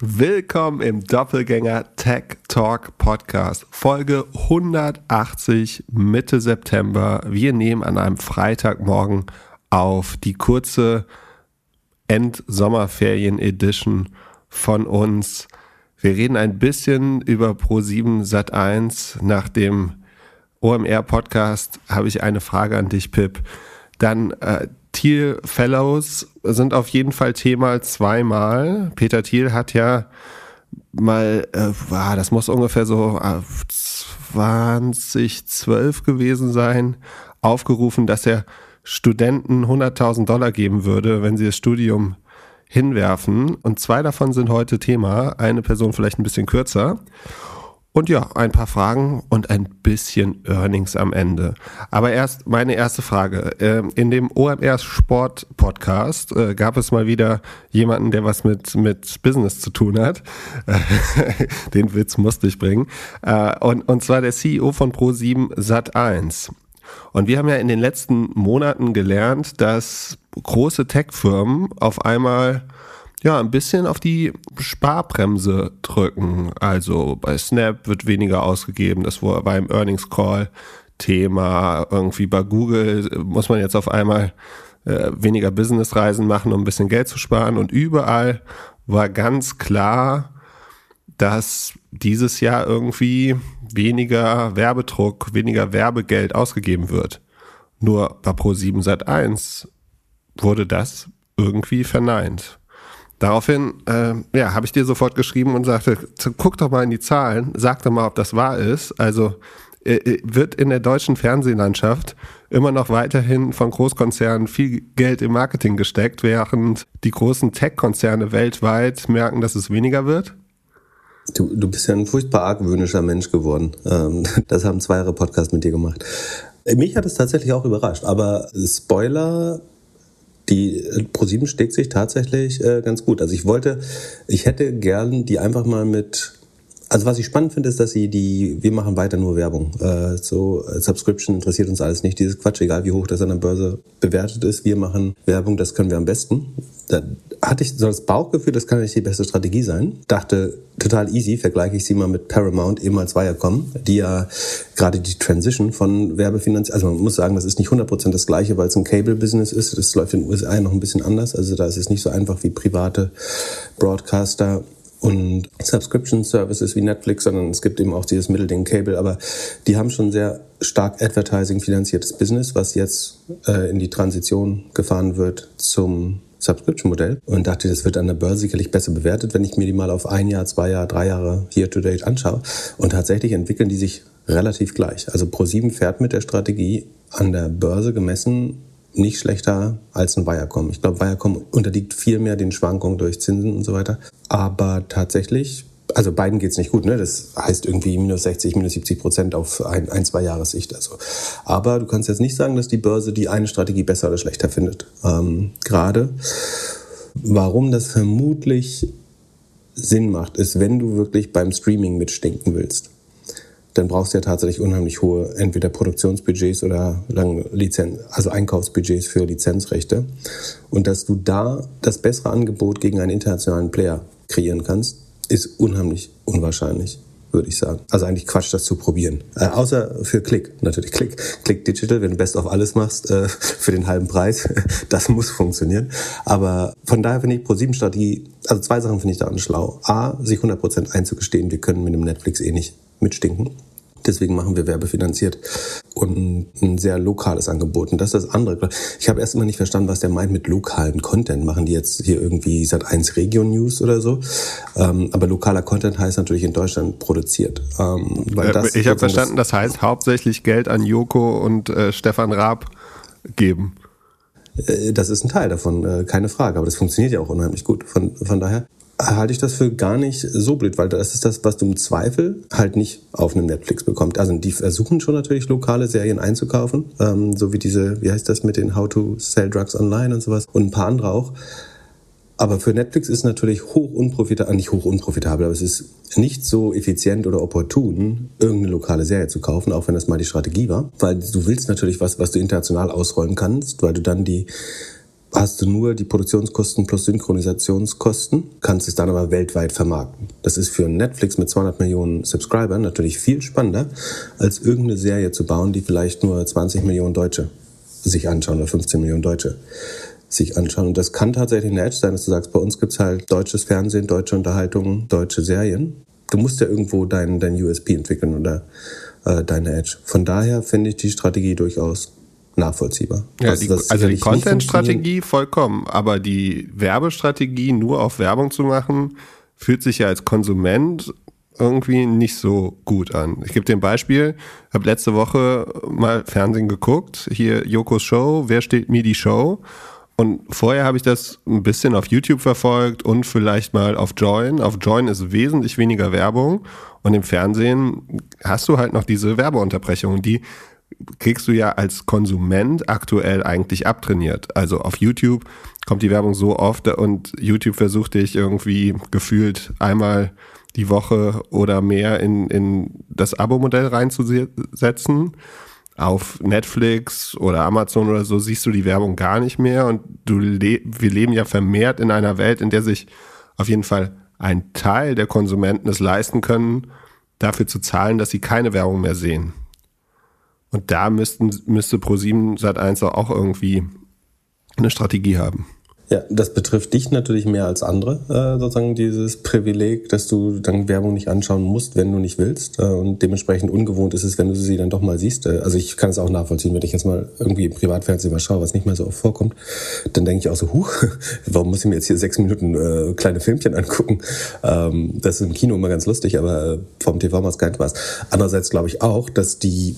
Willkommen im Doppelgänger Tech Talk Podcast, Folge 180 Mitte September. Wir nehmen an einem Freitagmorgen auf die kurze Endsommerferien Edition von uns. Wir reden ein bisschen über Pro7 Sat1. Nach dem OMR Podcast habe ich eine Frage an dich, Pip. Dann äh, Thiel Fellows sind auf jeden Fall Thema zweimal. Peter Thiel hat ja mal, äh, ah, das muss ungefähr so äh, 2012 gewesen sein, aufgerufen, dass er Studenten 100.000 Dollar geben würde, wenn sie das Studium hinwerfen. Und zwei davon sind heute Thema. Eine Person vielleicht ein bisschen kürzer. Und ja, ein paar Fragen und ein bisschen Earnings am Ende. Aber erst meine erste Frage. Ähm, in dem OMR Sport Podcast äh, gab es mal wieder jemanden, der was mit, mit Business zu tun hat. Den Witz musste ich bringen. Äh, und, und zwar der CEO von Pro7 Sat1. Und wir haben ja in den letzten Monaten gelernt, dass große Tech-Firmen auf einmal ja, ein bisschen auf die Sparbremse drücken. Also bei Snap wird weniger ausgegeben, das war beim Earnings Call Thema. Irgendwie bei Google muss man jetzt auf einmal äh, weniger Businessreisen machen, um ein bisschen Geld zu sparen. Und überall war ganz klar, dass dieses Jahr irgendwie weniger Werbedruck, weniger Werbegeld ausgegeben wird. Nur bei Pro7 Sat 1 wurde das irgendwie verneint. Daraufhin, äh, ja, habe ich dir sofort geschrieben und sagte, guck doch mal in die Zahlen, sag doch mal, ob das wahr ist. Also äh, äh, wird in der deutschen Fernsehlandschaft immer noch weiterhin von Großkonzernen viel Geld im Marketing gesteckt, während die großen Tech-Konzerne weltweit merken, dass es weniger wird? Du, du bist ja ein furchtbar argwöhnischer Mensch geworden. Ähm, das haben zwei Jahre Podcast mit dir gemacht. Mich hat es tatsächlich auch überrascht, aber Spoiler, die äh, ProSieben steckt sich tatsächlich äh, ganz gut. Also ich wollte, ich hätte gern die einfach mal mit also was ich spannend finde, ist, dass sie die, wir machen weiter nur Werbung. Äh, so äh, Subscription interessiert uns alles nicht. Dieses Quatsch, egal wie hoch das an der Börse bewertet ist, wir machen Werbung, das können wir am besten. Da hatte ich so das Bauchgefühl, das kann nicht die beste Strategie sein. Dachte, total easy, vergleiche ich sie mal mit Paramount, ehemals Viacom, die ja gerade die Transition von Werbefinanzierung, also man muss sagen, das ist nicht 100% das gleiche, weil es ein Cable-Business ist. Das läuft in den USA noch ein bisschen anders. Also da ist es nicht so einfach wie private Broadcaster und Subscription Services wie Netflix, sondern es gibt eben auch dieses Mittelding Cable, aber die haben schon sehr stark Advertising finanziertes Business, was jetzt äh, in die Transition gefahren wird zum Subscription-Modell und dachte, das wird an der Börse sicherlich besser bewertet, wenn ich mir die mal auf ein Jahr, zwei Jahre, drei Jahre Year-to-Date anschaue. Und tatsächlich entwickeln die sich relativ gleich. Also Pro7 fährt mit der Strategie an der Börse gemessen nicht schlechter als ein Viacom. Ich glaube, Viacom unterliegt viel mehr den Schwankungen durch Zinsen und so weiter. Aber tatsächlich, also beiden geht's nicht gut. Ne? Das heißt irgendwie minus 60, minus 70 Prozent auf ein, ein zwei Jahressicht. Also. Aber du kannst jetzt nicht sagen, dass die Börse die eine Strategie besser oder schlechter findet. Ähm, Gerade warum das vermutlich Sinn macht, ist, wenn du wirklich beim Streaming mitstinken willst dann brauchst du ja tatsächlich unheimlich hohe entweder Produktionsbudgets oder lang Lizenz, also Einkaufsbudgets für Lizenzrechte. Und dass du da das bessere Angebot gegen einen internationalen Player kreieren kannst, ist unheimlich unwahrscheinlich würde ich sagen. Also eigentlich Quatsch, das zu probieren. Äh, außer für Click, natürlich Click. Click Digital, wenn du Best auf alles machst, äh, für den halben Preis, das muss funktionieren. Aber von daher finde ich Pro7-Strategie, also zwei Sachen finde ich daran schlau. A, sich 100% einzugestehen, wir können mit dem Netflix eh nicht mitstinken. Deswegen machen wir werbefinanziert und ein sehr lokales Angebot. Und das ist das andere. Ich habe erst immer nicht verstanden, was der meint mit lokalen Content. Machen die jetzt hier irgendwie seit 1 Region News oder so? Ähm, aber lokaler Content heißt natürlich in Deutschland produziert. Ähm, weil das ich habe verstanden, das, das, heißt hauptsächlich Geld an Joko und äh, Stefan Raab geben. Äh, das ist ein Teil davon, äh, keine Frage. Aber das funktioniert ja auch unheimlich gut. Von, von daher halte ich das für gar nicht so blöd, weil das ist das, was du im Zweifel halt nicht auf einem Netflix bekommst. Also die versuchen schon natürlich lokale Serien einzukaufen, ähm, so wie diese, wie heißt das mit den How to Sell Drugs Online und sowas und ein paar andere auch. Aber für Netflix ist natürlich hoch unprofitabel, nicht hoch unprofitabel, aber es ist nicht so effizient oder opportun, irgendeine lokale Serie zu kaufen, auch wenn das mal die Strategie war. Weil du willst natürlich was, was du international ausrollen kannst, weil du dann die hast du nur die Produktionskosten plus Synchronisationskosten, kannst es dann aber weltweit vermarkten. Das ist für Netflix mit 200 Millionen Subscribern natürlich viel spannender, als irgendeine Serie zu bauen, die vielleicht nur 20 Millionen Deutsche sich anschauen oder 15 Millionen Deutsche sich anschauen. Und das kann tatsächlich eine Edge sein, dass du sagst, bei uns gibt's halt deutsches Fernsehen, deutsche Unterhaltung, deutsche Serien. Du musst ja irgendwo dein, dein USP entwickeln oder äh, deine Edge. Von daher finde ich die Strategie durchaus nachvollziehbar. Ja, die, also die Content-Strategie vollkommen, aber die Werbestrategie nur auf Werbung zu machen, fühlt sich ja als Konsument irgendwie nicht so gut an. Ich gebe dir ein Beispiel. Ich habe letzte Woche mal Fernsehen geguckt. Hier Jokos Show, wer steht mir die Show? Und vorher habe ich das ein bisschen auf YouTube verfolgt und vielleicht mal auf Join. Auf Join ist wesentlich weniger Werbung und im Fernsehen hast du halt noch diese Werbeunterbrechungen, die kriegst du ja als Konsument aktuell eigentlich abtrainiert. Also auf YouTube kommt die Werbung so oft und YouTube versucht dich irgendwie gefühlt einmal die Woche oder mehr in, in das Abo-Modell reinzusetzen auf Netflix oder Amazon oder so siehst du die Werbung gar nicht mehr und du le wir leben ja vermehrt in einer Welt, in der sich auf jeden Fall ein Teil der Konsumenten es leisten können, dafür zu zahlen, dass sie keine Werbung mehr sehen. Und da müssten, müsste Pro7 Sat1 auch irgendwie eine Strategie haben. Ja, das betrifft dich natürlich mehr als andere, äh, sozusagen dieses Privileg, dass du dann Werbung nicht anschauen musst, wenn du nicht willst. Äh, und dementsprechend ungewohnt ist es, wenn du sie dann doch mal siehst. Äh, also ich kann es auch nachvollziehen, wenn ich jetzt mal irgendwie im Privatfernsehen mal schaue, was nicht mehr so oft vorkommt, dann denke ich auch so, huch, warum muss ich mir jetzt hier sechs Minuten äh, kleine Filmchen angucken? Ähm, das ist im Kino immer ganz lustig, aber vom TV macht es keinen Spaß. Andererseits glaube ich auch, dass die,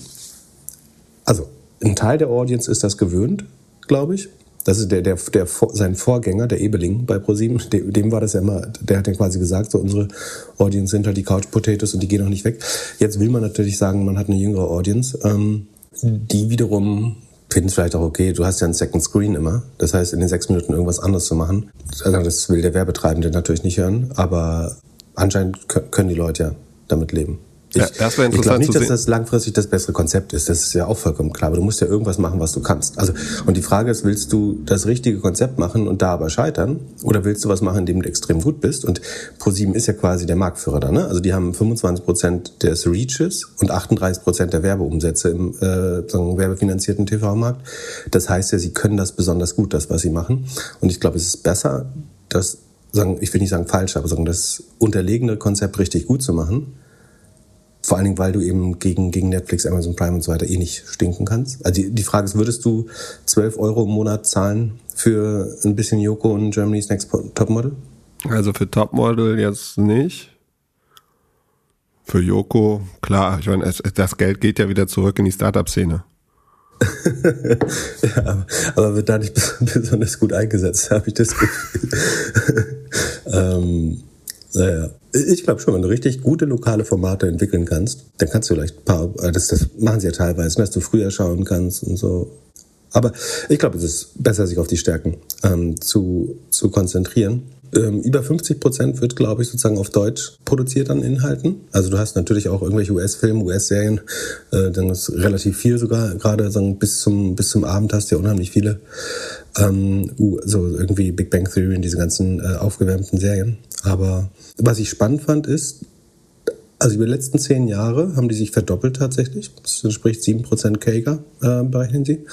also ein Teil der Audience ist das gewöhnt, glaube ich das ist der, der, der, sein Vorgänger, der Ebeling bei ProSieben, dem, war das ja immer, der hat ja quasi gesagt, so unsere Audience sind halt die Couch Potatoes und die gehen auch nicht weg. Jetzt will man natürlich sagen, man hat eine jüngere Audience, ähm, die wiederum finden es vielleicht auch okay, du hast ja einen Second Screen immer. Das heißt, in den sechs Minuten irgendwas anderes zu machen. Also das will der Werbetreibende natürlich nicht hören, aber anscheinend können die Leute ja damit leben. Ich, ja, das wäre interessant ich glaube nicht, dass das langfristig das bessere Konzept ist. Das ist ja auch vollkommen klar. Aber du musst ja irgendwas machen, was du kannst. Also, und die Frage ist, willst du das richtige Konzept machen und da aber scheitern? Oder willst du was machen, in dem du extrem gut bist? Und ProSieben ist ja quasi der Marktführer da, ne? Also, die haben 25 Prozent des Reaches und 38 Prozent der Werbeumsätze im, äh, sagen, werbefinanzierten TV-Markt. Das heißt ja, sie können das besonders gut, das, was sie machen. Und ich glaube, es ist besser, das, sagen, ich will nicht sagen falsch, aber sagen, das unterlegene Konzept richtig gut zu machen vor allen Dingen, weil du eben gegen, gegen Netflix, Amazon Prime und so weiter eh nicht stinken kannst. Also die, die Frage ist, würdest du 12 Euro im Monat zahlen für ein bisschen Yoko und Germany's Next Topmodel? Also für Topmodel jetzt nicht. Für Yoko, klar, ich meine, das Geld geht ja wieder zurück in die Startup-Szene. ja, aber, aber, wird da nicht besonders gut eingesetzt, habe ich das Gefühl. ähm, naja. Ich glaube schon, wenn du richtig gute lokale Formate entwickeln kannst, dann kannst du vielleicht ein paar, äh, das, das machen sie ja teilweise, dass du früher schauen kannst und so. Aber ich glaube, es ist besser, sich auf die Stärken ähm, zu, zu konzentrieren. Ähm, über 50 Prozent wird, glaube ich, sozusagen auf Deutsch produziert an Inhalten. Also du hast natürlich auch irgendwelche US-Filme, US-Serien, äh, dann ist relativ viel sogar, gerade sagen, bis zum, bis zum Abend hast du ja unheimlich viele, ähm, so irgendwie Big Bang Theory und diese ganzen äh, aufgewärmten Serien. Aber was ich spannend fand, ist, also über die letzten zehn Jahre haben die sich verdoppelt tatsächlich. Das entspricht 7% Kager, äh, berechnen sie.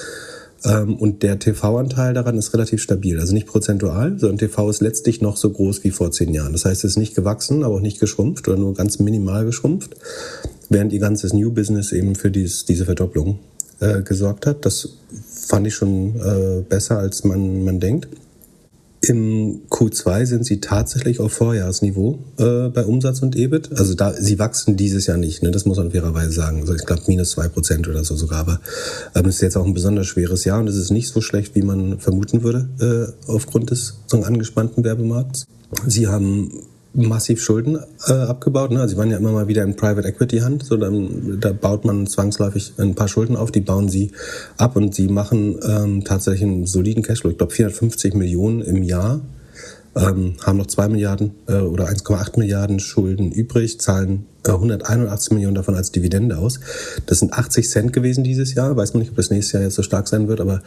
Ähm, und der TV-Anteil daran ist relativ stabil. Also nicht prozentual, sondern TV ist letztlich noch so groß wie vor zehn Jahren. Das heißt, es ist nicht gewachsen, aber auch nicht geschrumpft oder nur ganz minimal geschrumpft. Während ihr ganzes New Business eben für dies, diese Verdopplung äh, gesorgt hat. Das fand ich schon äh, besser, als man, man denkt. Im Q2 sind sie tatsächlich auf Vorjahresniveau äh, bei Umsatz und EBIT. Also da, sie wachsen dieses Jahr nicht, ne? das muss man fairerweise sagen. Also ich glaube minus zwei Prozent oder so sogar. Aber ähm, es ist jetzt auch ein besonders schweres Jahr und es ist nicht so schlecht, wie man vermuten würde äh, aufgrund des so angespannten Werbemarkts. Sie haben massiv Schulden äh, abgebaut. Ne? Also sie waren ja immer mal wieder in Private Equity Hand. So dann, da baut man zwangsläufig ein paar Schulden auf, die bauen sie ab und sie machen ähm, tatsächlich einen soliden Cashflow. Ich glaube 450 Millionen im Jahr ähm, haben noch 2 Milliarden äh, oder 1,8 Milliarden Schulden übrig, zahlen äh, 181 Millionen davon als Dividende aus. Das sind 80 Cent gewesen dieses Jahr. Weiß man nicht, ob das nächstes Jahr jetzt so stark sein wird, aber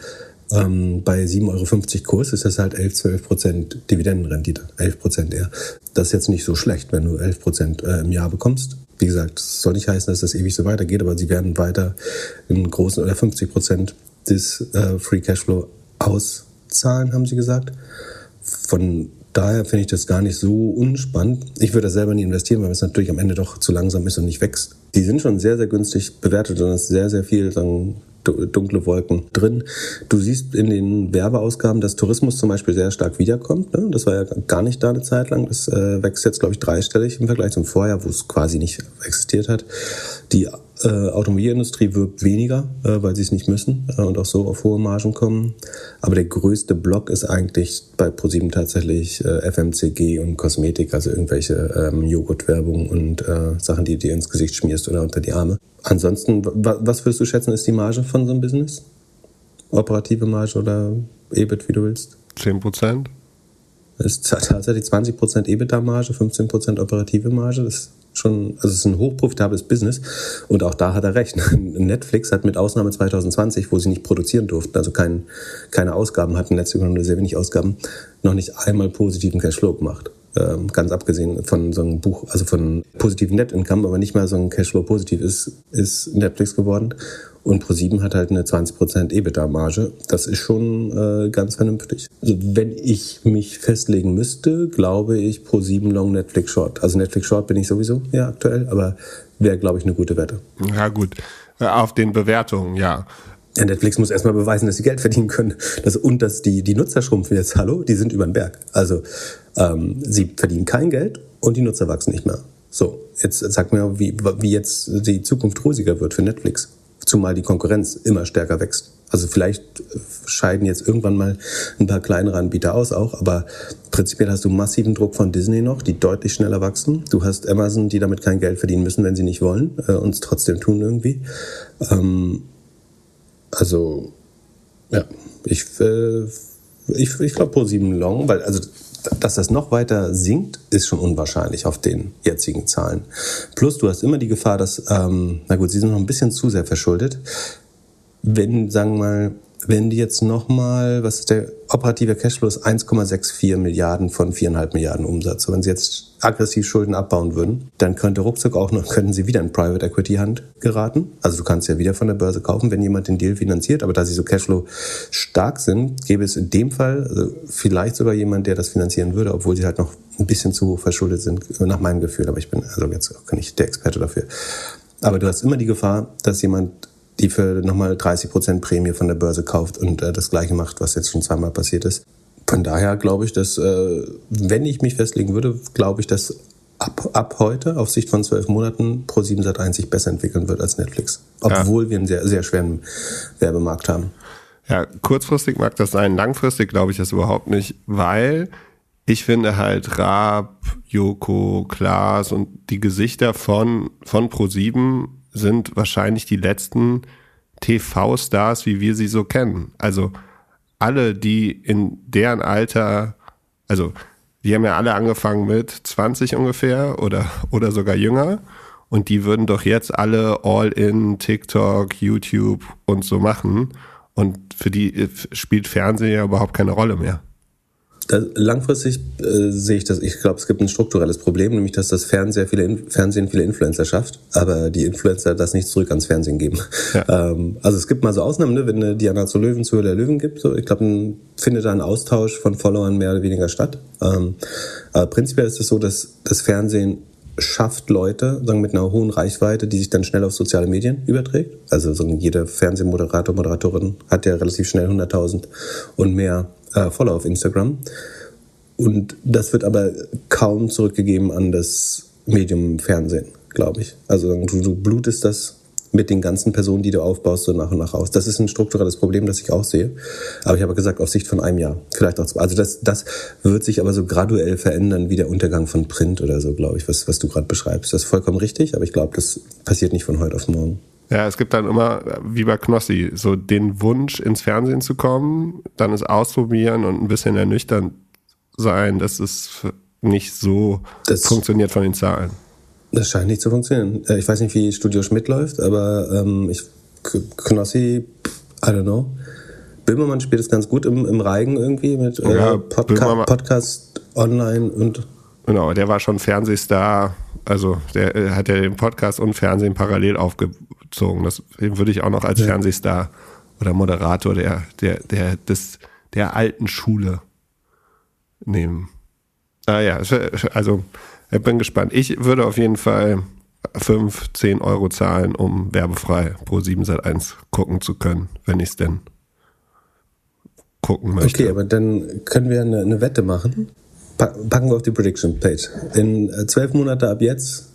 ähm, bei 7,50 Euro Kurs ist das halt 11, 12 Prozent Dividendenrendite. 11 Prozent eher. Das ist jetzt nicht so schlecht, wenn du 11 Prozent äh, im Jahr bekommst. Wie gesagt, das soll nicht heißen, dass das ewig so weitergeht, aber sie werden weiter einen großen oder 50 Prozent des äh, Free Cashflow auszahlen, haben sie gesagt. Von daher finde ich das gar nicht so unspannend. Ich würde das selber nie investieren, weil es natürlich am Ende doch zu langsam ist und nicht wächst. Die sind schon sehr, sehr günstig bewertet und es ist sehr, sehr viel sagen, dunkle Wolken drin. Du siehst in den Werbeausgaben, dass Tourismus zum Beispiel sehr stark wiederkommt. Ne? Das war ja gar nicht da eine Zeit lang. Das äh, wächst jetzt, glaube ich, dreistellig im Vergleich zum Vorjahr, wo es quasi nicht existiert hat. Die äh, Automobilindustrie wirbt weniger, äh, weil sie es nicht müssen äh, und auch so auf hohe Margen kommen. Aber der größte Block ist eigentlich bei ProSieben tatsächlich äh, FMCG und Kosmetik, also irgendwelche ähm, Joghurtwerbung und äh, Sachen, die du dir ins Gesicht schmierst oder unter die Arme. Ansonsten, was würdest du schätzen, ist die Marge von so einem Business? Operative Marge oder EBIT, wie du willst? 10 Prozent. Ist tatsächlich 20 Prozent EBITDA-Marge, 15 Prozent operative Marge. Das schon, also es ist ein hochprofitables Business. Und auch da hat er recht. Netflix hat mit Ausnahme 2020, wo sie nicht produzieren durften, also kein, keine Ausgaben hatten, letztlich nur sehr wenig Ausgaben, noch nicht einmal positiven Cashflow gemacht. Ähm, ganz abgesehen von so einem Buch, also von positiven Net Income, aber nicht mal so ein Cashflow positiv ist, ist Netflix geworden. Und Pro7 hat halt eine 20% EBITDA-Marge. Das ist schon äh, ganz vernünftig. Also wenn ich mich festlegen müsste, glaube ich Pro7 Long Netflix Short. Also Netflix Short bin ich sowieso ja aktuell, aber wäre, glaube ich, eine gute Wette. Ja, gut. Äh, auf den Bewertungen, ja. Ja, Netflix muss erstmal beweisen, dass sie Geld verdienen können. Das, und dass die, die Nutzer schrumpfen jetzt, hallo, die sind über den Berg. Also ähm, sie verdienen kein Geld und die Nutzer wachsen nicht mehr. So, jetzt sag mir, wie, wie jetzt die Zukunft rosiger wird für Netflix zumal die Konkurrenz immer stärker wächst. Also vielleicht scheiden jetzt irgendwann mal ein paar kleinere Anbieter aus auch, aber prinzipiell hast du massiven Druck von Disney noch, die deutlich schneller wachsen. Du hast Amazon, die damit kein Geld verdienen müssen, wenn sie nicht wollen äh, und es trotzdem tun irgendwie. Ähm, also ja, ich äh, ich, ich glaube Pro 7 Long, weil also dass das noch weiter sinkt, ist schon unwahrscheinlich auf den jetzigen Zahlen. Plus, du hast immer die Gefahr, dass, ähm, na gut, sie sind noch ein bisschen zu sehr verschuldet. Wenn, sagen wir mal, wenn die jetzt nochmal, was ist der operative Cashflow ist 1,64 Milliarden von 4,5 Milliarden Umsatz. wenn sie jetzt aggressiv Schulden abbauen würden, dann könnte ruckzuck auch noch, könnten sie wieder in Private Equity Hand geraten. Also du kannst ja wieder von der Börse kaufen, wenn jemand den Deal finanziert. Aber da sie so Cashflow stark sind, gäbe es in dem Fall also vielleicht sogar jemand, der das finanzieren würde, obwohl sie halt noch ein bisschen zu hoch verschuldet sind, nach meinem Gefühl. Aber ich bin also jetzt auch nicht der Experte dafür. Aber du hast immer die Gefahr, dass jemand die für nochmal 30 Prozent Prämie von der Börse kauft und äh, das gleiche macht, was jetzt schon zweimal passiert ist. Von daher glaube ich, dass, äh, wenn ich mich festlegen würde, glaube ich, dass ab, ab heute auf Sicht von zwölf Monaten Pro7 Sat1 sich besser entwickeln wird als Netflix. Obwohl ja. wir einen sehr, sehr schweren Werbemarkt haben. Ja, kurzfristig mag das sein, langfristig glaube ich das überhaupt nicht, weil ich finde halt Raab, Joko, Klaas und die Gesichter von, von Pro7 sind wahrscheinlich die letzten TV-Stars, wie wir sie so kennen. Also alle, die in deren Alter, also die haben ja alle angefangen mit 20 ungefähr oder, oder sogar jünger. Und die würden doch jetzt alle all in TikTok, YouTube und so machen. Und für die spielt Fernsehen ja überhaupt keine Rolle mehr. Das, langfristig äh, sehe ich das, ich glaube, es gibt ein strukturelles Problem, nämlich dass das Fernsehen viele, Fernsehen viele Influencer schafft, aber die Influencer das nicht zurück ans Fernsehen geben. Ja. Ähm, also es gibt mal so Ausnahmen, ne? wenn eine Diana zu Löwen zu der Löwen gibt, so, ich glaube, dann findet da ein Austausch von Followern mehr oder weniger statt. Ähm, aber prinzipiell ist es so, dass das Fernsehen schafft Leute sagen, mit einer hohen Reichweite, die sich dann schnell auf soziale Medien überträgt. Also so jeder Fernsehmoderator, Moderatorin hat ja relativ schnell 100.000 und mehr äh, Follower auf Instagram. Und das wird aber kaum zurückgegeben an das Medium Fernsehen, glaube ich. Also du, du blutest das mit den ganzen Personen, die du aufbaust, so nach und nach aus. Das ist ein strukturelles Problem, das ich auch sehe. Aber ich habe gesagt, auf Sicht von einem Jahr. Vielleicht auch zwei. Also das, das wird sich aber so graduell verändern, wie der Untergang von Print oder so, glaube ich, was, was du gerade beschreibst. Das ist vollkommen richtig, aber ich glaube, das passiert nicht von heute auf morgen. Ja, es gibt dann immer, wie bei Knossi, so den Wunsch, ins Fernsehen zu kommen, dann es ausprobieren und ein bisschen ernüchternd sein, dass es nicht so das funktioniert von den Zahlen. Das scheint nicht zu funktionieren. Äh, ich weiß nicht, wie Studio Schmidt läuft, aber ähm, ich Knossi, I don't know. Böhmermann spielt es ganz gut im, im Reigen irgendwie mit äh, ja, Podca Podcast online und. Genau, der war schon Fernsehstar. Also der äh, hat ja den Podcast und Fernsehen parallel aufgezogen. Das würde ich auch noch als ja. Fernsehstar oder Moderator der, der, der, des, der alten Schule nehmen. Ah ja, also ich bin gespannt. Ich würde auf jeden Fall 5, 10 Euro zahlen, um werbefrei pro 7 Sat 1 gucken zu können, wenn ich es denn gucken möchte. Okay, aber dann können wir eine, eine Wette machen. Packen wir auf die Prediction Page. In äh, zwölf Monate ab jetzt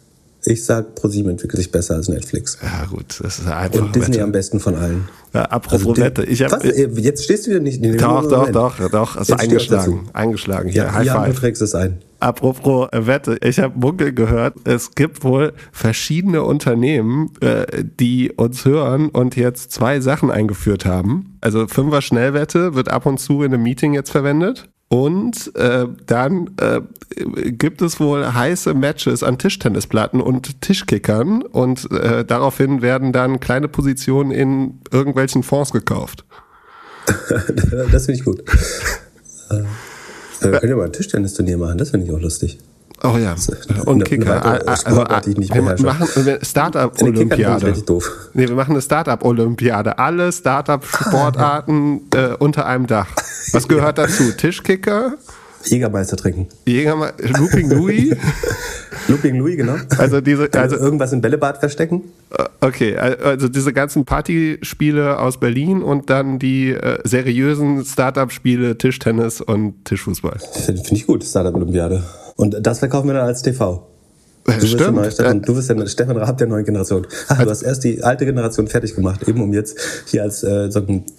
ich sag, ProSieben entwickelt sich besser als Netflix. Ja, gut, das ist einfach. Und Disney Wette. am besten von allen. Ja, apropos also, Wette. Ich hab, was? Jetzt stehst du wieder nicht. Nee, doch, doch, doch, doch. Also eingeschlagen. Eingeschlagen. Hier, ja, High Jan, five. du trägst es ein. Apropos Wette, ich habe Munkel gehört, es gibt wohl verschiedene Unternehmen, äh, die uns hören und jetzt zwei Sachen eingeführt haben. Also Fünfer Schnellwette wird ab und zu in einem Meeting jetzt verwendet. Und äh, dann äh, gibt es wohl heiße Matches an Tischtennisplatten und Tischkickern und äh, daraufhin werden dann kleine Positionen in irgendwelchen Fonds gekauft. das finde ich gut. Äh, wir können ja mal ein Tischtennisturnier machen, das finde ich auch lustig. Oh ja. Und Kicker. Also, wir machen eine Startup-Olympiade. Nee, wir machen eine Startup-Olympiade. Alle Startup-Sportarten äh, unter einem Dach. Was gehört dazu? Tischkicker? Jägermeister trinken. Jägermeister, Looping Louis? Looping Louis, genau. Also diese, also irgendwas im Bällebad verstecken? Äh, okay, also diese ganzen Partyspiele aus Berlin und dann die äh, seriösen Startup-Spiele Tischtennis und Tischfußball. Finde find ich gut, Startup-Olympiade. Und das verkaufen wir dann als TV. Du bist. Der neue Stefan, du bist der Stefan Raab der neuen Generation. Ach, du hast erst die alte Generation fertig gemacht, eben um jetzt hier als äh,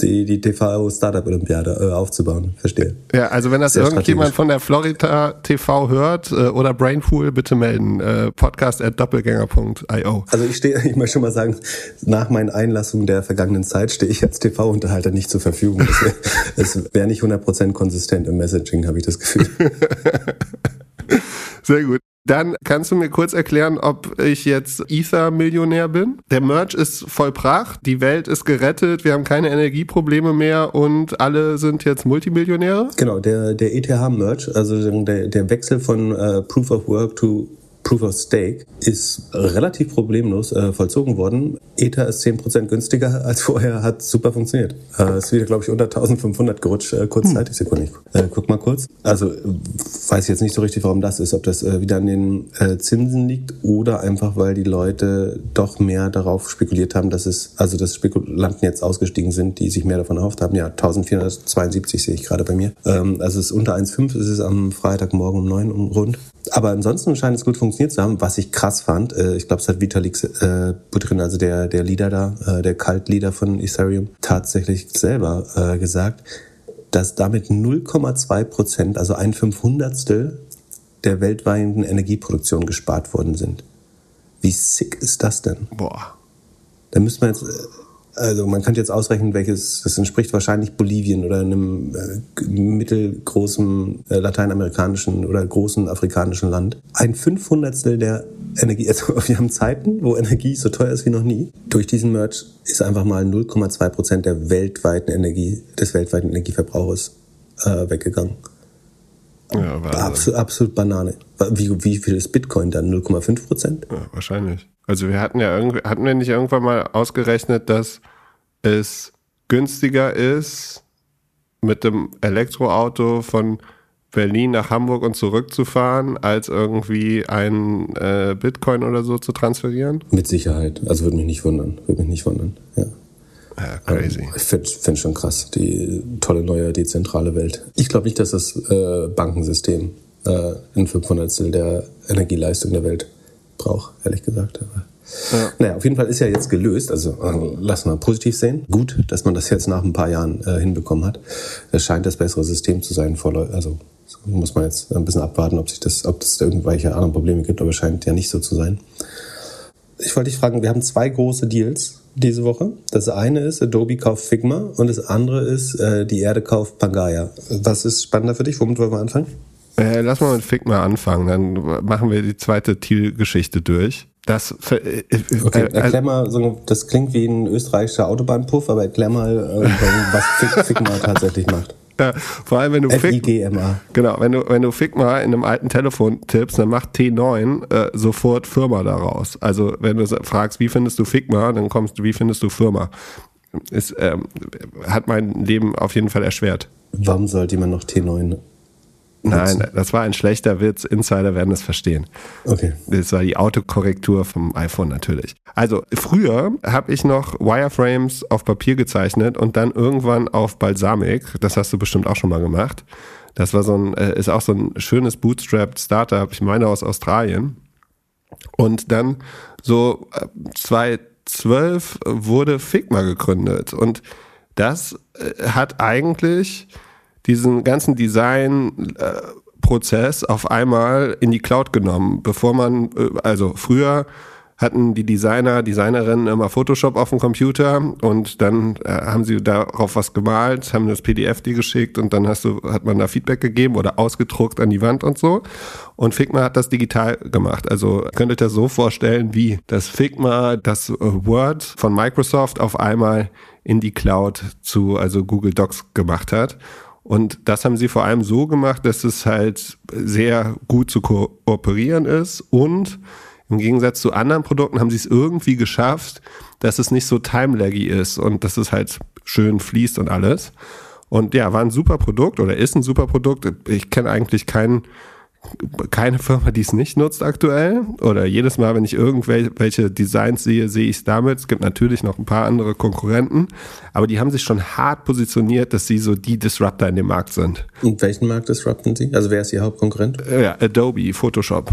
die, die TV-Startup-Olympiade äh, aufzubauen. Verstehe. Ja, also wenn das Sehr irgendjemand von der Florida TV hört äh, oder Brainpool, bitte melden. Äh, podcast at doppelgänger.io. Also ich stehe, ich möchte schon mal sagen, nach meinen Einlassungen der vergangenen Zeit stehe ich als TV-Unterhalter nicht zur Verfügung. Es wäre wär nicht 100% konsistent im Messaging, habe ich das Gefühl. Sehr gut. Dann kannst du mir kurz erklären, ob ich jetzt Ether-Millionär bin. Der Merch ist vollbracht, die Welt ist gerettet, wir haben keine Energieprobleme mehr und alle sind jetzt Multimillionäre? Genau, der, der ETH-Merch, also der, der Wechsel von uh, Proof of Work to Proof of Stake ist relativ problemlos äh, vollzogen worden. Ether ist 10% günstiger als vorher, hat super funktioniert. Äh, ist wieder, glaube ich, unter 1500 gerutscht, äh, kurzzeitig. Hm. Sekunde, äh, guck mal kurz. Also weiß ich jetzt nicht so richtig, warum das ist. Ob das äh, wieder an den äh, Zinsen liegt oder einfach, weil die Leute doch mehr darauf spekuliert haben, dass es, also dass Spekulanten jetzt ausgestiegen sind, die sich mehr davon erhofft haben. Ja, 1472 sehe ich gerade bei mir. Ähm, also es ist unter 1,5 ist es am Freitagmorgen um 9 um rund. Aber ansonsten scheint es gut funktioniert zu haben, was ich krass fand. Äh, ich glaube, es hat Vitalik äh, Buterin, also der, der Leader da, äh, der Cult-Leader von Ethereum, tatsächlich selber äh, gesagt, dass damit 0,2 Prozent, also ein Fünfhundertstel der weltweiten Energieproduktion gespart worden sind. Wie sick ist das denn? Boah. Da müsste man jetzt äh, also man könnte jetzt ausrechnen, welches, das entspricht wahrscheinlich Bolivien oder einem äh, mittelgroßen äh, lateinamerikanischen oder großen afrikanischen Land. Ein Fünfhundertstel der Energie, also wir haben Zeiten, wo Energie so teuer ist wie noch nie. Durch diesen Merch ist einfach mal 0,2 Prozent der weltweiten Energie, des weltweiten Energieverbrauchs äh, weggegangen. Ja, absolut, absolut Banane. Wie, wie viel ist Bitcoin dann? 0,5 Prozent? Ja, wahrscheinlich. Also wir hatten ja irgendwie, hatten wir nicht irgendwann mal ausgerechnet, dass es günstiger ist, mit dem Elektroauto von Berlin nach Hamburg und zurückzufahren, als irgendwie ein äh, Bitcoin oder so zu transferieren? Mit Sicherheit. Also würde mich nicht wundern. Würde mich nicht wundern. Ja. Ja, crazy. Ähm, ich finde find schon krass, die tolle neue dezentrale Welt. Ich glaube nicht, dass das äh, Bankensystem äh, ein Fünfhundertstel der Energieleistung der Welt braucht, ehrlich gesagt. Aber ja. Naja, auf jeden Fall ist ja jetzt gelöst. Also äh, lassen wir positiv sehen. Gut, dass man das jetzt nach ein paar Jahren äh, hinbekommen hat. Es scheint das bessere System zu sein. Voll, also muss man jetzt ein bisschen abwarten, ob sich das, ob es irgendwelche anderen Probleme gibt, aber es scheint ja nicht so zu sein. Ich wollte dich fragen, wir haben zwei große Deals diese Woche. Das eine ist, Adobe kauft Figma und das andere ist, äh, die Erde kauft Pangaya. Was ist spannender für dich? Womit wollen wir anfangen? Äh, lass mal mit Figma anfangen, dann machen wir die zweite Thiel-Geschichte durch. Das, äh, äh, okay, äh, erklär mal, so, das klingt wie ein österreichischer Autobahnpuff, aber erklär mal, äh, was Figma tatsächlich macht. Ja, vor allem wenn du Figma, genau, wenn du wenn du Figma in einem alten Telefon tippst, dann macht T9 äh, sofort Firma daraus. Also wenn du fragst, wie findest du Figma, dann kommst du, wie findest du Firma? Ist, ähm, hat mein Leben auf jeden Fall erschwert. Warum sollte man noch T9 Nein, das war ein schlechter Witz. Insider werden es verstehen. Okay. Das war die Autokorrektur vom iPhone natürlich. Also früher habe ich noch Wireframes auf Papier gezeichnet und dann irgendwann auf Balsamic. Das hast du bestimmt auch schon mal gemacht. Das war so ein, äh, ist auch so ein schönes Bootstrapped Startup. Ich meine aus Australien. Und dann so 2012 äh, wurde Figma gegründet und das äh, hat eigentlich diesen ganzen Design-Prozess auf einmal in die Cloud genommen, bevor man, äh, also früher hatten die Designer, Designerinnen immer Photoshop auf dem Computer und dann äh, haben sie darauf was gemalt, haben das PDF dir geschickt und dann hast du, hat man da Feedback gegeben oder ausgedruckt an die Wand und so. Und Figma hat das digital gemacht. Also könnt ihr das so vorstellen, wie das Figma, das Word von Microsoft auf einmal in die Cloud zu, also Google Docs gemacht hat. Und das haben sie vor allem so gemacht, dass es halt sehr gut zu kooperieren ist und im Gegensatz zu anderen Produkten haben sie es irgendwie geschafft, dass es nicht so time-laggy ist und dass es halt schön fließt und alles. Und ja, war ein super Produkt oder ist ein super Produkt. Ich kenne eigentlich keinen keine Firma, die es nicht nutzt aktuell. Oder jedes Mal, wenn ich irgendwelche Designs sehe, sehe ich es damit. Es gibt natürlich noch ein paar andere Konkurrenten, aber die haben sich schon hart positioniert, dass sie so die Disruptor in dem Markt sind. Und welchen Markt disrupten sie? Also wer ist ihr Hauptkonkurrent? Ja, Adobe, Photoshop.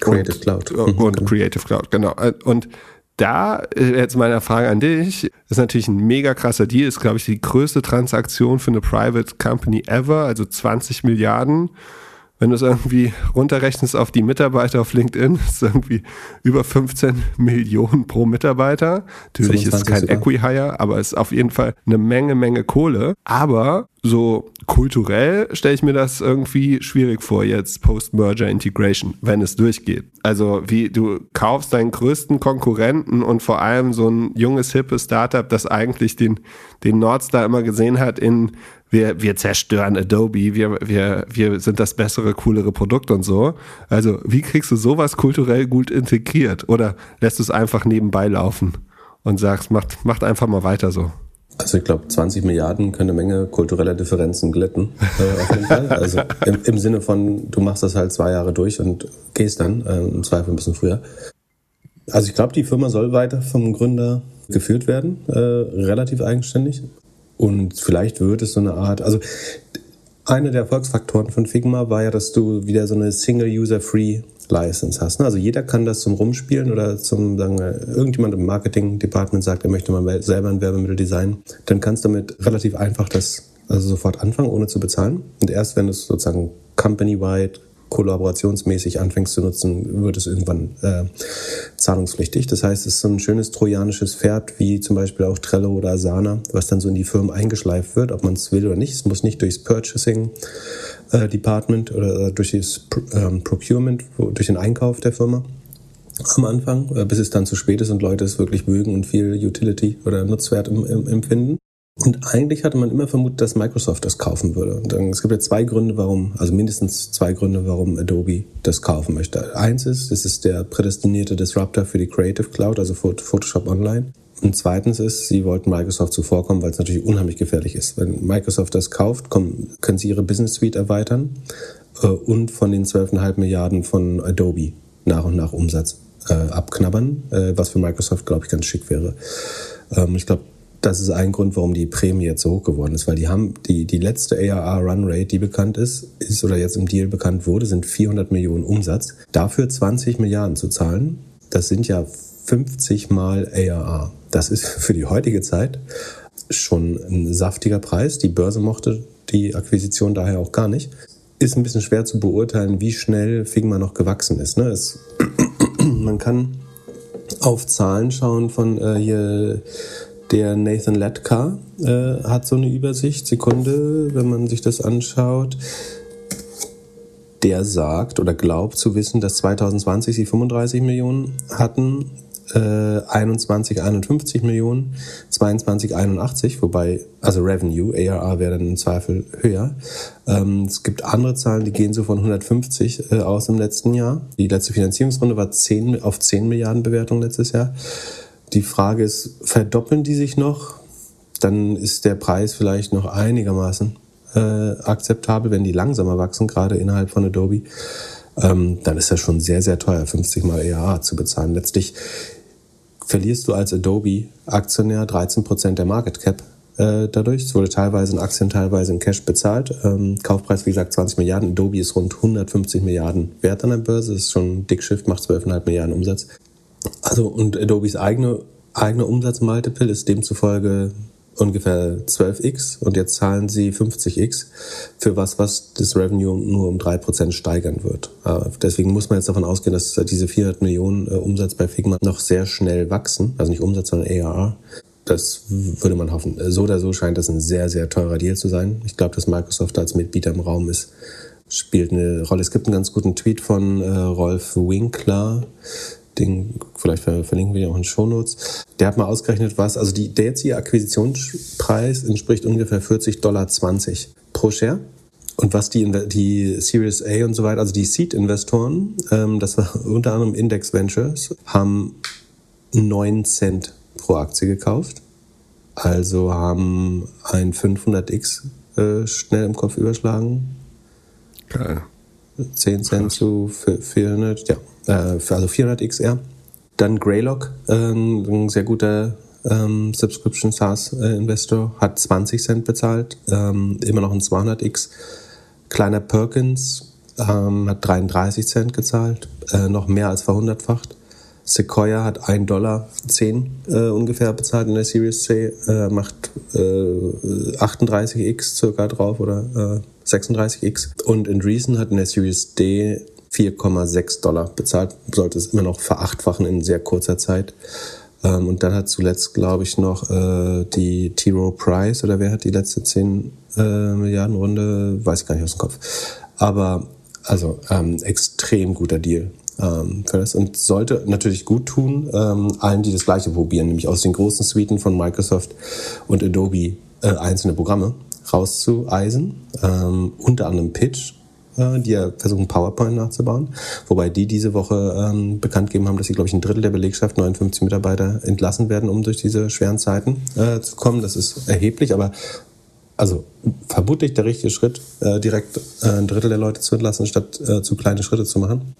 Creative und, Cloud. Und, und mhm. Creative Cloud, genau. Und da jetzt meine Frage an dich, ist natürlich ein mega krasser Deal, ist glaube ich die größte Transaktion für eine Private Company ever, also 20 Milliarden wenn du es irgendwie runterrechnest auf die Mitarbeiter auf LinkedIn, ist es irgendwie über 15 Millionen pro Mitarbeiter. Natürlich ist es kein Equi-Hire, aber es ist auf jeden Fall eine Menge, Menge Kohle. Aber so kulturell stelle ich mir das irgendwie schwierig vor, jetzt Post-Merger Integration, wenn es durchgeht. Also wie du kaufst deinen größten Konkurrenten und vor allem so ein junges, hippes Startup, das eigentlich den, den Nordstar immer gesehen hat in wir, wir zerstören Adobe, wir, wir, wir sind das bessere, coolere Produkt und so. Also, wie kriegst du sowas kulturell gut integriert? Oder lässt du es einfach nebenbei laufen und sagst, macht, macht einfach mal weiter so? Also ich glaube, 20 Milliarden können eine Menge kultureller Differenzen glätten, äh, auf jeden Fall. Also im, im, Sinne von, du machst das halt zwei Jahre durch und gehst dann, äh, im Zweifel ein bisschen früher. Also ich glaube, die Firma soll weiter vom Gründer geführt werden, äh, relativ eigenständig. Und vielleicht wird es so eine Art, also einer der Erfolgsfaktoren von Figma war ja, dass du wieder so eine Single-User-Free License hast. Ne? Also jeder kann das zum Rumspielen oder zum, sagen wir, irgendjemand im Marketing-Department sagt, er möchte mal selber ein Werbemittel designen. Dann kannst du damit relativ einfach das also sofort anfangen, ohne zu bezahlen. Und erst wenn es sozusagen company-wide kollaborationsmäßig anfängst zu nutzen, wird es irgendwann äh, zahlungspflichtig. Das heißt, es ist so ein schönes trojanisches Pferd, wie zum Beispiel auch Trello oder Asana, was dann so in die Firmen eingeschleift wird, ob man es will oder nicht. Es muss nicht durchs Purchasing äh, Department oder äh, durch das ähm, Procurement, durch den Einkauf der Firma am Anfang, äh, bis es dann zu spät ist und Leute es wirklich mögen und viel Utility oder Nutzwert im, im, empfinden. Und eigentlich hatte man immer vermutet, dass Microsoft das kaufen würde. Und es gibt ja zwei Gründe, warum, also mindestens zwei Gründe, warum Adobe das kaufen möchte. Eins ist, es ist der prädestinierte Disruptor für die Creative Cloud, also Photoshop Online. Und zweitens ist, sie wollten Microsoft zuvorkommen, weil es natürlich unheimlich gefährlich ist. Wenn Microsoft das kauft, kommen, können sie ihre Business Suite erweitern äh, und von den 12,5 Milliarden von Adobe nach und nach Umsatz äh, abknabbern, äh, was für Microsoft, glaube ich, ganz schick wäre. Ähm, ich glaube, das ist ein Grund, warum die Prämie jetzt so hoch geworden ist, weil die haben die, die letzte ARR Run Rate, die bekannt ist, ist oder jetzt im Deal bekannt wurde, sind 400 Millionen Umsatz. Dafür 20 Milliarden zu zahlen, das sind ja 50 mal ARR. Das ist für die heutige Zeit schon ein saftiger Preis. Die Börse mochte die Akquisition daher auch gar nicht. Ist ein bisschen schwer zu beurteilen, wie schnell Figma noch gewachsen ist. Ne? Es, man kann auf Zahlen schauen von äh, hier der Nathan Latka äh, hat so eine Übersicht. Sekunde, wenn man sich das anschaut. der sagt oder glaubt zu wissen, dass 2020 sie 35 Millionen hatten, äh, 21 51 Millionen, 22 81, wobei, also Revenue, ARR wäre dann im Zweifel höher. Ähm, es gibt andere Zahlen, die gehen so von 150 äh, aus im letzten Jahr. Die letzte Finanzierungsrunde war 10, auf 10 Milliarden Bewertung letztes Jahr. Die Frage ist, verdoppeln die sich noch? Dann ist der Preis vielleicht noch einigermaßen äh, akzeptabel, wenn die langsamer wachsen, gerade innerhalb von Adobe. Ähm, dann ist das schon sehr, sehr teuer, 50 mal EAA zu bezahlen. Letztlich verlierst du als Adobe-Aktionär 13 Prozent der Market Cap äh, dadurch. Es wurde teilweise in Aktien, teilweise in Cash bezahlt. Ähm, Kaufpreis, wie gesagt, 20 Milliarden. Adobe ist rund 150 Milliarden wert an der Börse. Das ist schon ein Dickschiff, macht 12,5 Milliarden Umsatz. Also, und Adobes eigene, eigene Umsatzmultiple ist demzufolge ungefähr 12x und jetzt zahlen sie 50x für was, was das Revenue nur um 3% steigern wird. Äh, deswegen muss man jetzt davon ausgehen, dass diese 400 Millionen äh, Umsatz bei Figma noch sehr schnell wachsen. Also nicht Umsatz, sondern ARR. Das würde man hoffen. So oder so scheint das ein sehr, sehr teurer Deal zu sein. Ich glaube, dass Microsoft als Mitbieter im Raum ist, spielt eine Rolle. Es gibt einen ganz guten Tweet von äh, Rolf Winkler, den vielleicht verlinken wir ja auch in Shownotes. Der hat mal ausgerechnet, was, also die, der jetzige Akquisitionspreis entspricht ungefähr 40,20 Dollar pro Share. Und was die, die Series A und so weiter, also die Seed-Investoren, ähm, das war unter anderem Index Ventures, haben 9 Cent pro Aktie gekauft. Also haben ein 500x äh, schnell im Kopf überschlagen. Geil. 10 Cent zu 400, ja äh, also 400 XR. Dann Greylock, äh, ein sehr guter ähm, Subscription SaaS äh, Investor, hat 20 Cent bezahlt, ähm, immer noch ein 200x. Kleiner Perkins ähm, hat 33 Cent gezahlt, äh, noch mehr als verhundertfacht. Sequoia hat 1 Dollar 10 äh, ungefähr bezahlt in der Series C, äh, macht äh, 38x circa drauf oder äh, 36x. Und Andreessen hat in der Series D 4,6 Dollar bezahlt, sollte es immer noch verachtfachen in sehr kurzer Zeit. Ähm, und dann hat zuletzt, glaube ich, noch äh, die T. Rowe Price oder wer hat die letzte 10 äh, Milliarden Runde, weiß ich gar nicht aus dem Kopf. Aber also ähm, extrem guter Deal ähm, für das und sollte natürlich gut tun ähm, allen, die das gleiche probieren, nämlich aus den großen Suiten von Microsoft und Adobe äh, einzelne Programme rauszueisen, ähm, unter anderem Pitch äh, die ja versuchen, PowerPoint nachzubauen. Wobei die diese Woche ähm, bekannt gegeben haben, dass sie, glaube ich, ein Drittel der Belegschaft, 59 Mitarbeiter, entlassen werden, um durch diese schweren Zeiten äh, zu kommen. Das ist erheblich, aber also vermutlich der richtige Schritt, äh, direkt äh, ein Drittel der Leute zu entlassen, statt äh, zu kleine Schritte zu machen.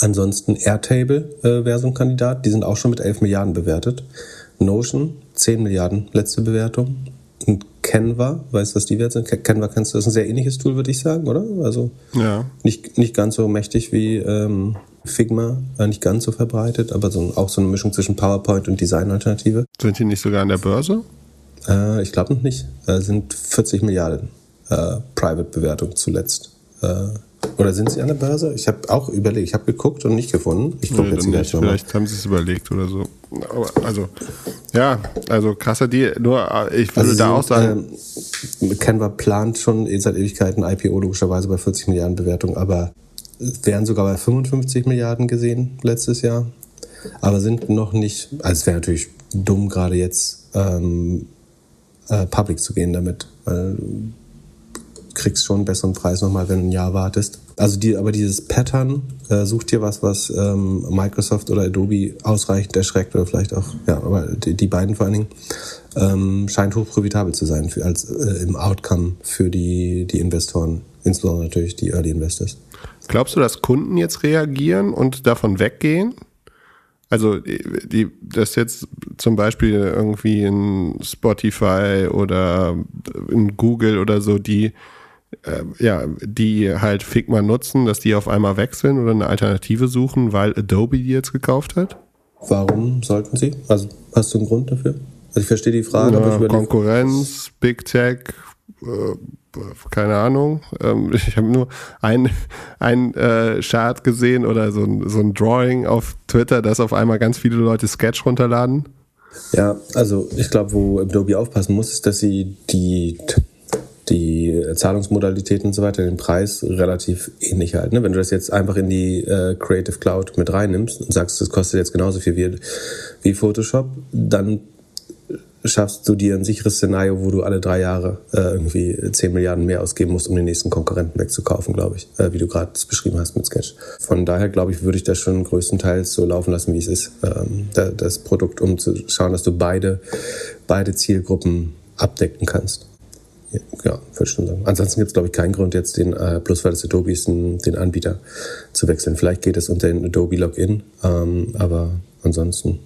Ansonsten Airtable äh, wäre so ein Kandidat, die sind auch schon mit 11 Milliarden bewertet. Notion, 10 Milliarden letzte Bewertung. Und Canva, weißt du, was die wert sind? Canva kennst du, das ist ein sehr ähnliches Tool, würde ich sagen, oder? Also ja. nicht, nicht ganz so mächtig wie ähm, Figma, äh, nicht ganz so verbreitet, aber so, auch so eine Mischung zwischen PowerPoint und Designalternative. Sind die nicht sogar an der Börse? Äh, ich glaube noch nicht. Äh, sind 40 Milliarden äh, Private-Bewertung zuletzt. Oder sind sie an der Börse? Ich habe auch überlegt, ich habe geguckt und nicht gefunden. Ich gucke nee, jetzt gleich nochmal. Vielleicht haben sie es überlegt oder so. Aber also, ja, also krasser Deal. Nur, äh, ich würde also da auch sagen. Äh, Canva plant schon seit Ewigkeiten IPO logischerweise bei 40 Milliarden Bewertung, aber wären sogar bei 55 Milliarden gesehen letztes Jahr. Aber sind noch nicht, also es wäre natürlich dumm, gerade jetzt ähm, äh, public zu gehen damit. Weil kriegst schon einen besseren Preis nochmal, wenn du ein Jahr wartest. Also die, aber dieses Pattern, äh, sucht dir was, was ähm, Microsoft oder Adobe ausreichend erschreckt oder vielleicht auch, ja, aber die, die beiden vor allen Dingen, ähm, scheint hoch profitabel zu sein für, als äh, im Outcome für die, die Investoren, insbesondere natürlich die Early Investors. Glaubst du, dass Kunden jetzt reagieren und davon weggehen? Also, die, das jetzt zum Beispiel irgendwie in Spotify oder in Google oder so, die ja, die halt Figma nutzen, dass die auf einmal wechseln oder eine Alternative suchen, weil Adobe die jetzt gekauft hat? Warum sollten sie? Also hast du einen Grund dafür? Also ich verstehe die Frage. Ja, aber Konkurrenz, Big Tech, äh, keine Ahnung. Ähm, ich habe nur ein, ein äh, Chart gesehen oder so ein, so ein Drawing auf Twitter, dass auf einmal ganz viele Leute Sketch runterladen. Ja, also ich glaube, wo Adobe aufpassen muss, ist, dass sie die die Zahlungsmodalitäten und so weiter, den Preis relativ ähnlich halt. Ne? Wenn du das jetzt einfach in die äh, Creative Cloud mit reinnimmst und sagst, das kostet jetzt genauso viel wie, wie Photoshop, dann schaffst du dir ein sicheres Szenario, wo du alle drei Jahre äh, irgendwie 10 Milliarden mehr ausgeben musst, um den nächsten Konkurrenten wegzukaufen, glaube ich, äh, wie du gerade beschrieben hast mit Sketch. Von daher, glaube ich, würde ich das schon größtenteils so laufen lassen, wie es ist. Ähm, da, das Produkt, um zu schauen, dass du beide, beide Zielgruppen abdecken kannst. Ja, würde schon sagen. Ansonsten gibt es, glaube ich, keinen Grund, jetzt den, äh, bloß weil es Adobe ist, den, den Anbieter zu wechseln. Vielleicht geht es unter den Adobe Login, ähm, aber ansonsten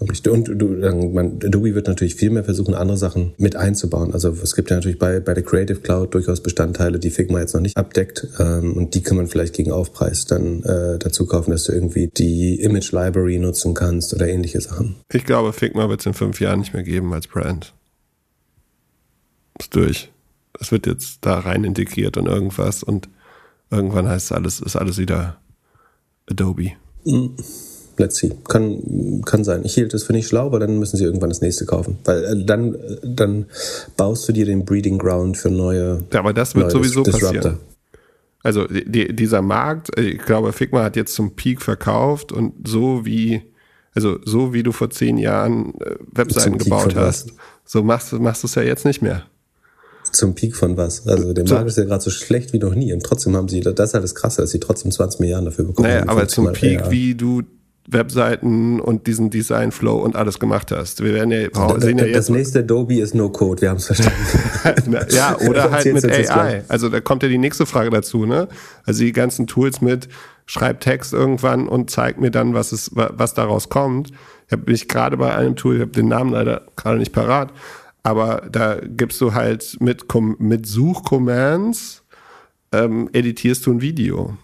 und du, man, Adobe wird natürlich viel mehr versuchen, andere Sachen mit einzubauen. Also es gibt ja natürlich bei, bei der Creative Cloud durchaus Bestandteile, die Figma jetzt noch nicht abdeckt. Ähm, und die kann man vielleicht gegen Aufpreis dann äh, dazu kaufen, dass du irgendwie die Image Library nutzen kannst oder ähnliche Sachen. Ich glaube, Figma wird es in fünf Jahren nicht mehr geben als Brand ist durch. Es wird jetzt da rein integriert und irgendwas und irgendwann heißt es alles, ist alles wieder Adobe. Mm, let's see. Kann, kann sein. Ich hielt es für nicht schlau, aber dann müssen sie irgendwann das nächste kaufen. Weil äh, dann, äh, dann baust du dir den Breeding Ground für neue. Ja, aber das wird sowieso Disruptor. passieren. Also die, dieser Markt, ich glaube, Figma hat jetzt zum Peak verkauft und so wie, also so wie du vor zehn Jahren äh, Webseiten gebaut hast, so machst, machst du es ja jetzt nicht mehr zum Peak von was? Also der Markt ist ja gerade so schlecht wie noch nie und trotzdem haben sie, das ist halt das Krasse, dass sie trotzdem 20 Milliarden dafür bekommen. Naja, aber zum Peak, ja. wie du Webseiten und diesen Design Flow und alles gemacht hast. Wir werden ja, oh, sehen ja jetzt. Das nächste Adobe ist No Code, wir haben es verstanden. ja, oder halt mit AI. Also da kommt ja die nächste Frage dazu, ne? Also die ganzen Tools mit schreib Text irgendwann und zeig mir dann, was es, was daraus kommt. Ich habe mich gerade bei einem Tool, ich habe den Namen leider gerade nicht parat, aber da gibst du halt mit, mit Suchcommands, ähm, editierst du ein Video.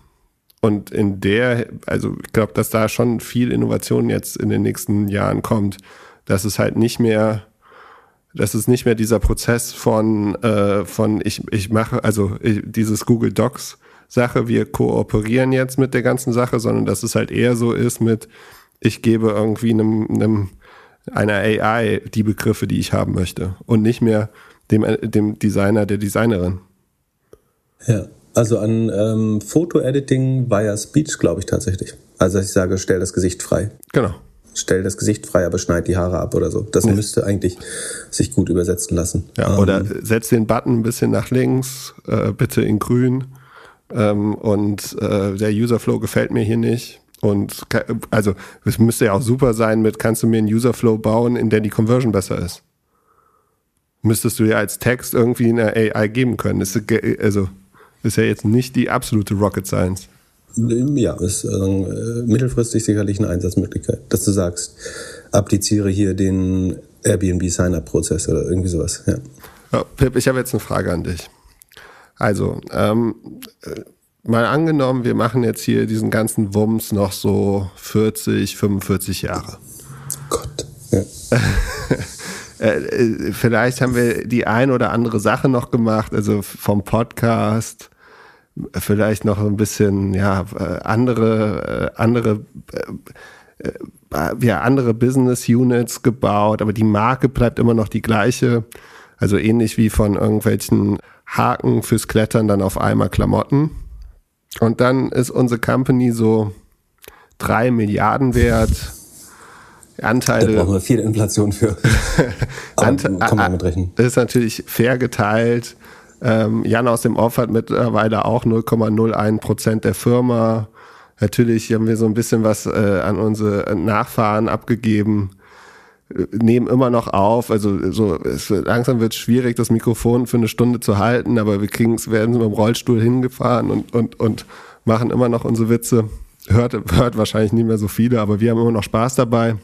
Und in der, also ich glaube, dass da schon viel Innovation jetzt in den nächsten Jahren kommt, dass es halt nicht mehr, dass es nicht mehr dieser Prozess von, äh, von ich, ich mache, also ich, dieses Google Docs Sache, wir kooperieren jetzt mit der ganzen Sache, sondern dass es halt eher so ist mit, ich gebe irgendwie einem, einem einer AI die Begriffe, die ich haben möchte und nicht mehr dem, dem Designer, der Designerin. Ja, also an ähm, Foto-Editing via Speech glaube ich tatsächlich. Also ich sage, stell das Gesicht frei. Genau. Stell das Gesicht frei, aber schneid die Haare ab oder so. Das ja. müsste eigentlich sich gut übersetzen lassen. Ja, ähm, oder setz den Button ein bisschen nach links, äh, bitte in grün. Ähm, und äh, der Userflow gefällt mir hier nicht. Und also es müsste ja auch super sein mit, kannst du mir einen Userflow bauen, in der die Conversion besser ist? Müsstest du ja als Text irgendwie eine AI geben können. Ist, also ist ja jetzt nicht die absolute Rocket Science. Ja, ist äh, mittelfristig sicherlich eine Einsatzmöglichkeit, dass du sagst, appliziere hier den Airbnb Sign-up-Prozess oder irgendwie sowas. Ja. ja Pip, ich habe jetzt eine Frage an dich. Also, ähm, mal angenommen, wir machen jetzt hier diesen ganzen Wumms noch so 40, 45 Jahre. Gott. Ja. Äh, äh, vielleicht haben wir die ein oder andere Sache noch gemacht, also vom Podcast, vielleicht noch ein bisschen, ja, äh, andere, andere, ja, andere Business Units gebaut, aber die Marke bleibt immer noch die gleiche. Also ähnlich wie von irgendwelchen Haken fürs Klettern dann auf einmal Klamotten. Und dann ist unsere Company so drei Milliarden wert. Anteile. Da brauchen wir viel Inflation für. Ante kann man damit rechnen. Das ist natürlich fair geteilt. Ähm, Jan aus dem Off hat mittlerweile auch 0,01 Prozent der Firma. Natürlich haben wir so ein bisschen was äh, an unsere Nachfahren abgegeben nehmen immer noch auf. Also so es, langsam wird es schwierig, das Mikrofon für eine Stunde zu halten, aber wir kriegen es, werden mit dem Rollstuhl hingefahren und, und, und machen immer noch unsere Witze. Hört, hört wahrscheinlich nicht mehr so viele, aber wir haben immer noch Spaß dabei.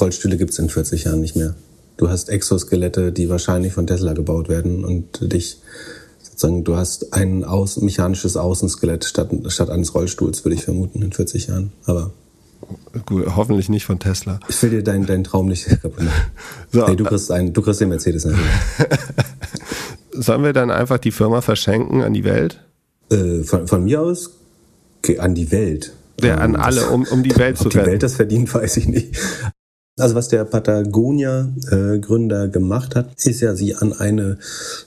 Rollstühle gibt es in 40 Jahren nicht mehr. Du hast Exoskelette, die wahrscheinlich von Tesla gebaut werden und dich sozusagen, du hast ein Aus, mechanisches Außenskelett statt, statt eines Rollstuhls, würde ich vermuten, in 40 Jahren. Aber Gut, hoffentlich nicht von Tesla. Ich will dir deinen, deinen Traum nicht kaputt machen. So, nee, du kriegst, einen, du kriegst den Mercedes natürlich. Sollen wir dann einfach die Firma verschenken an die Welt? Äh, von, von mir aus an die Welt. Ja, an ähm, alle, um, um die Welt zu retten. Ob die Welt das verdient, weiß ich nicht. Also was der Patagonia-Gründer äh, gemacht hat, ist ja sie an eine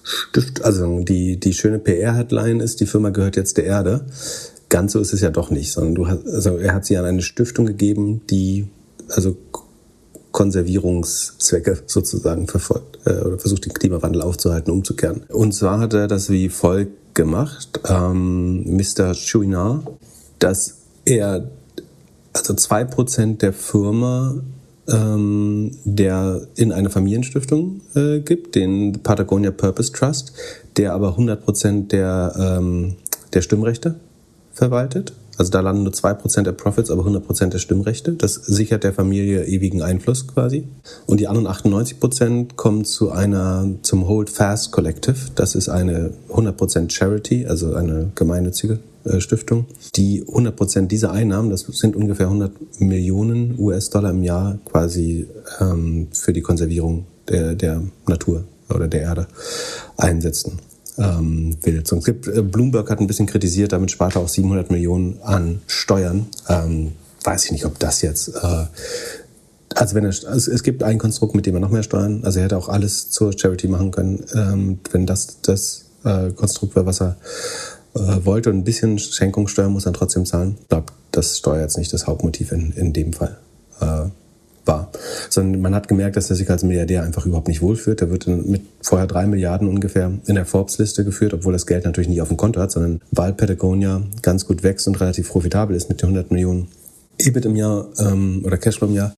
Stift, also die, die schöne PR-Headline ist, die Firma gehört jetzt der Erde. Ganz so ist es ja doch nicht, sondern du hast, also er hat sie an eine Stiftung gegeben, die also Konservierungszwecke sozusagen verfolgt äh, oder versucht, den Klimawandel aufzuhalten, umzukehren. Und zwar hat er das wie folgt gemacht, ähm, Mr. Chouinard, dass er also zwei Prozent der Firma ähm, der in eine Familienstiftung äh, gibt, den Patagonia Purpose Trust, der aber 100 Prozent der, ähm, der Stimmrechte verwaltet. Also da landen nur 2% der Profits, aber 100% der Stimmrechte. Das sichert der Familie ewigen Einfluss quasi. Und die anderen 98% kommen zu einer, zum Hold Fast Collective. Das ist eine 100% Charity, also eine gemeinnützige äh, Stiftung, die 100% dieser Einnahmen, das sind ungefähr 100 Millionen US-Dollar im Jahr quasi ähm, für die Konservierung der, der Natur oder der Erde einsetzen ähm, will. Und äh, Bloomberg hat ein bisschen kritisiert, damit spart er auch 700 Millionen an Steuern. Ähm, weiß ich nicht, ob das jetzt äh, also wenn er, also es gibt ein Konstrukt, mit dem er noch mehr steuern. Also er hätte auch alles zur Charity machen können, ähm, wenn das das äh, Konstrukt wäre, was er äh, wollte. Und ein bisschen Schenkungssteuer muss er trotzdem zahlen. Ich glaube, das Steuer jetzt nicht das Hauptmotiv in, in dem Fall. Äh, war. Sondern man hat gemerkt, dass er sich als Milliardär einfach überhaupt nicht wohlfühlt. Er wird mit vorher drei Milliarden ungefähr in der Forbes-Liste geführt, obwohl das Geld natürlich nicht auf dem Konto hat, sondern weil Patagonia ganz gut wächst und relativ profitabel ist mit den 100 Millionen EBIT im Jahr ähm, oder Cashflow im Jahr,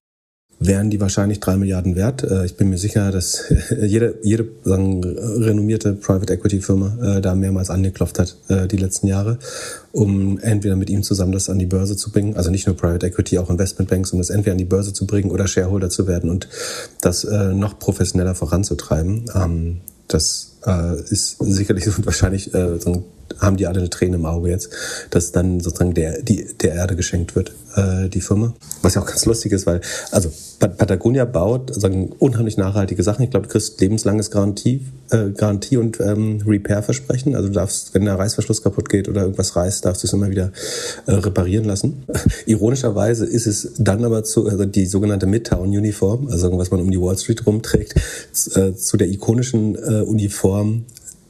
wären die wahrscheinlich drei Milliarden wert. Äh, ich bin mir sicher, dass jede, jede sagen, renommierte Private Equity Firma äh, da mehrmals angeklopft hat äh, die letzten Jahre, um entweder mit ihm zusammen das an die Börse zu bringen, also nicht nur Private Equity, auch Investmentbanks, um das entweder an die Börse zu bringen oder Shareholder zu werden und das noch professioneller voranzutreiben. Ähm, das ist sicherlich und wahrscheinlich haben die alle eine Träne im Auge jetzt, dass dann sozusagen der, die, der Erde geschenkt wird, äh, die Firma. Was ja auch ganz lustig ist, weil, also Patagonia baut sagen, unheimlich nachhaltige Sachen. Ich glaube, du kriegst lebenslanges Garantie, äh, Garantie und ähm, Repair-Versprechen. Also du darfst, wenn der Reißverschluss kaputt geht oder irgendwas reißt, darfst du es immer wieder äh, reparieren lassen. Ironischerweise ist es dann aber zu, also die sogenannte Midtown-Uniform, also was man um die Wall Street rumträgt, äh, zu der ikonischen äh, Uniform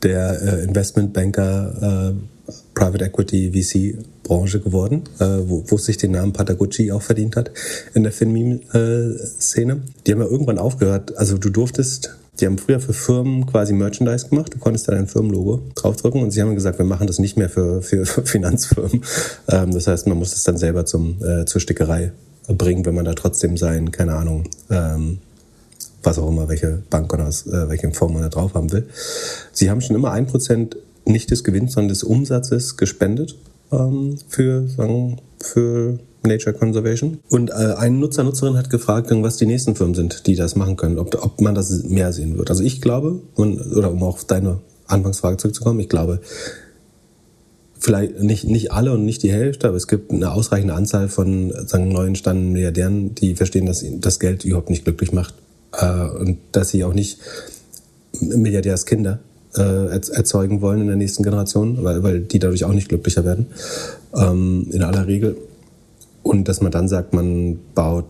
der äh, Investmentbanker, äh, Private Equity, VC-Branche geworden, äh, wo, wo sich den Namen Patagucci auch verdient hat in der Finmeme-Szene. Die haben ja irgendwann aufgehört, also du durftest die haben früher für Firmen quasi Merchandise gemacht. Du konntest da dein Firmenlogo draufdrücken und sie haben gesagt, wir machen das nicht mehr für, für, für Finanzfirmen. Ähm, das heißt, man muss es dann selber zum, äh, zur Stickerei bringen, wenn man da trotzdem sein, keine Ahnung, ähm, was auch immer, welche Bank oder aus äh, welchem Form man da drauf haben will. Sie haben schon immer ein Prozent nicht des Gewinns, sondern des Umsatzes gespendet ähm, für, sagen, für Nature Conservation. Und äh, ein Nutzer, Nutzerin hat gefragt, was die nächsten Firmen sind, die das machen können, ob, ob man das mehr sehen wird. Also ich glaube, und, oder um auf deine Anfangsfrage zurückzukommen, ich glaube, vielleicht nicht, nicht alle und nicht die Hälfte, aber es gibt eine ausreichende Anzahl von sagen, neu entstandenen Milliardären, die verstehen, dass das Geld überhaupt nicht glücklich macht äh, und dass sie auch nicht Milliardärskinder äh, erzeugen wollen in der nächsten Generation, weil, weil die dadurch auch nicht glücklicher werden, ähm, in aller Regel. Und dass man dann sagt, man baut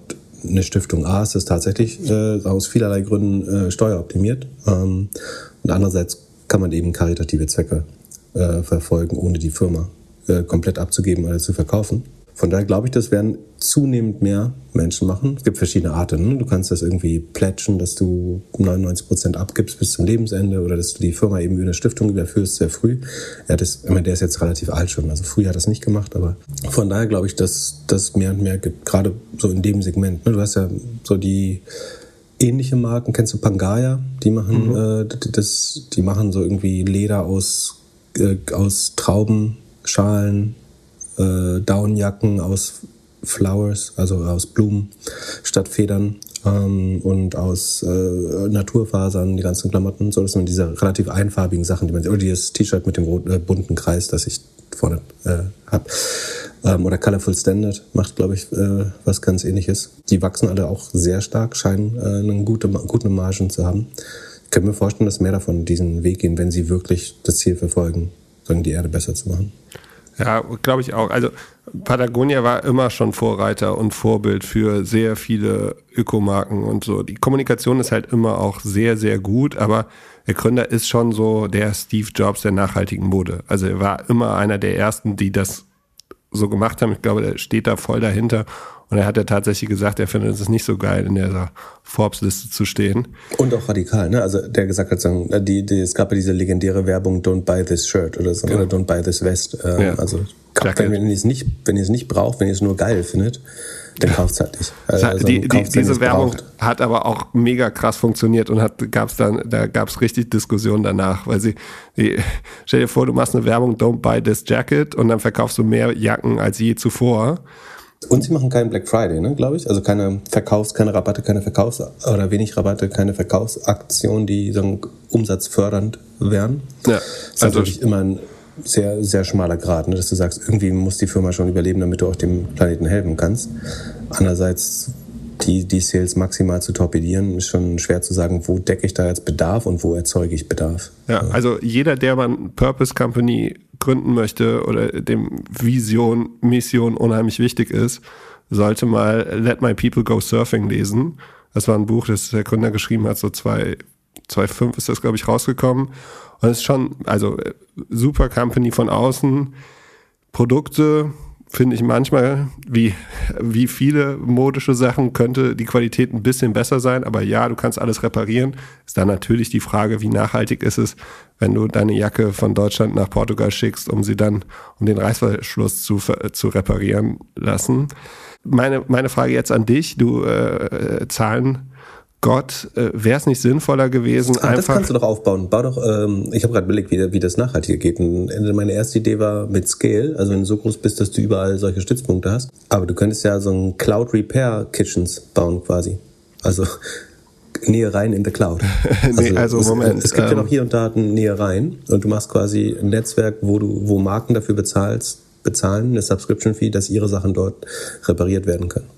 eine Stiftung A, ist das tatsächlich äh, aus vielerlei Gründen äh, steueroptimiert. Ähm, und andererseits kann man eben karitative Zwecke äh, verfolgen, ohne die Firma äh, komplett abzugeben oder zu verkaufen. Von daher glaube ich, das werden zunehmend mehr Menschen machen. Es gibt verschiedene Arten. Ne? Du kannst das irgendwie plätschen, dass du 99 Prozent abgibst bis zum Lebensende oder dass du die Firma eben über eine Stiftung überführst sehr früh. Ja, das, ich meine, der ist jetzt relativ alt schon. Also früher hat er das nicht gemacht, aber von daher glaube ich, dass das mehr und mehr gibt. Gerade so in dem Segment. Ne? Du hast ja so die ähnliche Marken. Kennst du Pangaya? Die machen, mhm. äh, das, die machen so irgendwie Leder aus, äh, aus Traubenschalen äh, Downjacken aus Flowers, also aus Blumen statt Federn ähm, und aus äh, Naturfasern, die ganzen Klamotten, so dass man diese relativ einfarbigen Sachen, die man oder dieses T-Shirt mit dem roten, äh, bunten Kreis, das ich vorne äh, habe. Ähm, oder Colorful Standard macht, glaube ich, äh, was ganz ähnliches. Die wachsen alle auch sehr stark, scheinen äh, eine gute, gute Margen zu haben. Ich kann mir vorstellen, dass mehr davon diesen Weg gehen, wenn sie wirklich das Ziel verfolgen, die Erde besser zu machen. Ja, glaube ich auch. Also Patagonia war immer schon Vorreiter und Vorbild für sehr viele Ökomarken und so. Die Kommunikation ist halt immer auch sehr, sehr gut, aber der Gründer ist schon so der Steve Jobs der nachhaltigen Mode. Also er war immer einer der ersten, die das so gemacht haben. Ich glaube, der steht da voll dahinter. Und er hat ja tatsächlich gesagt, er findet es nicht so geil, in der Forbes-Liste zu stehen. Und auch radikal, ne? Also der gesagt hat, die, die, es gab ja diese legendäre Werbung, don't buy this shirt oder so, genau. oder don't buy this vest. Ähm, ja. Also wenn, wenn ihr es nicht, wenn ihr es nicht braucht, wenn ihr es nur geil findet, dann kauft es halt nicht. Also, die, die, diese Werbung braucht. hat aber auch mega krass funktioniert und hat, gab's dann, da gab es richtig Diskussionen danach, weil sie, die, stell dir vor, du machst eine Werbung, don't buy this jacket und dann verkaufst du mehr Jacken als je zuvor. Und sie machen keinen Black Friday, ne, glaube ich. Also keine Verkaufs-, keine Rabatte, keine Verkaufs- oder wenig Rabatte, keine Verkaufsaktionen, die so umsatzfördernd wären. Ja, das ist also natürlich immer ein sehr, sehr schmaler Grad, ne, dass du sagst, irgendwie muss die Firma schon überleben, damit du auch dem Planeten helfen kannst. Andererseits die, die Sales maximal zu torpedieren, ist schon schwer zu sagen, wo decke ich da jetzt Bedarf und wo erzeuge ich Bedarf. Ja, also jeder, der mal eine Purpose Company gründen möchte oder dem Vision, Mission unheimlich wichtig ist, sollte mal Let My People Go Surfing lesen. Das war ein Buch, das der Gründer geschrieben hat, so zwei, 2005 ist das, glaube ich, rausgekommen. Und es ist schon, also super Company von außen, Produkte, finde ich manchmal, wie, wie viele modische Sachen, könnte die Qualität ein bisschen besser sein. Aber ja, du kannst alles reparieren. Ist dann natürlich die Frage, wie nachhaltig ist es, wenn du deine Jacke von Deutschland nach Portugal schickst, um sie dann, um den Reißverschluss zu, zu reparieren lassen. Meine, meine Frage jetzt an dich, du äh, Zahlen Gott, äh, wäre es nicht sinnvoller gewesen, Ach, einfach. Das kannst du doch aufbauen. Bau doch, ähm, ich habe gerade überlegt, wie, wie das nachhaltiger geht. Und meine erste Idee war mit Scale, also wenn du so groß bist, dass du überall solche Stützpunkte hast. Aber du könntest ja so ein Cloud Repair Kitchens bauen quasi. Also Nähe rein in the Cloud. Also, nee, also es, Moment. Es gibt ähm, ja noch hier und da Nähe rein und du machst quasi ein Netzwerk, wo du, wo Marken dafür bezahlst, bezahlen, eine Subscription Fee, dass ihre Sachen dort repariert werden können.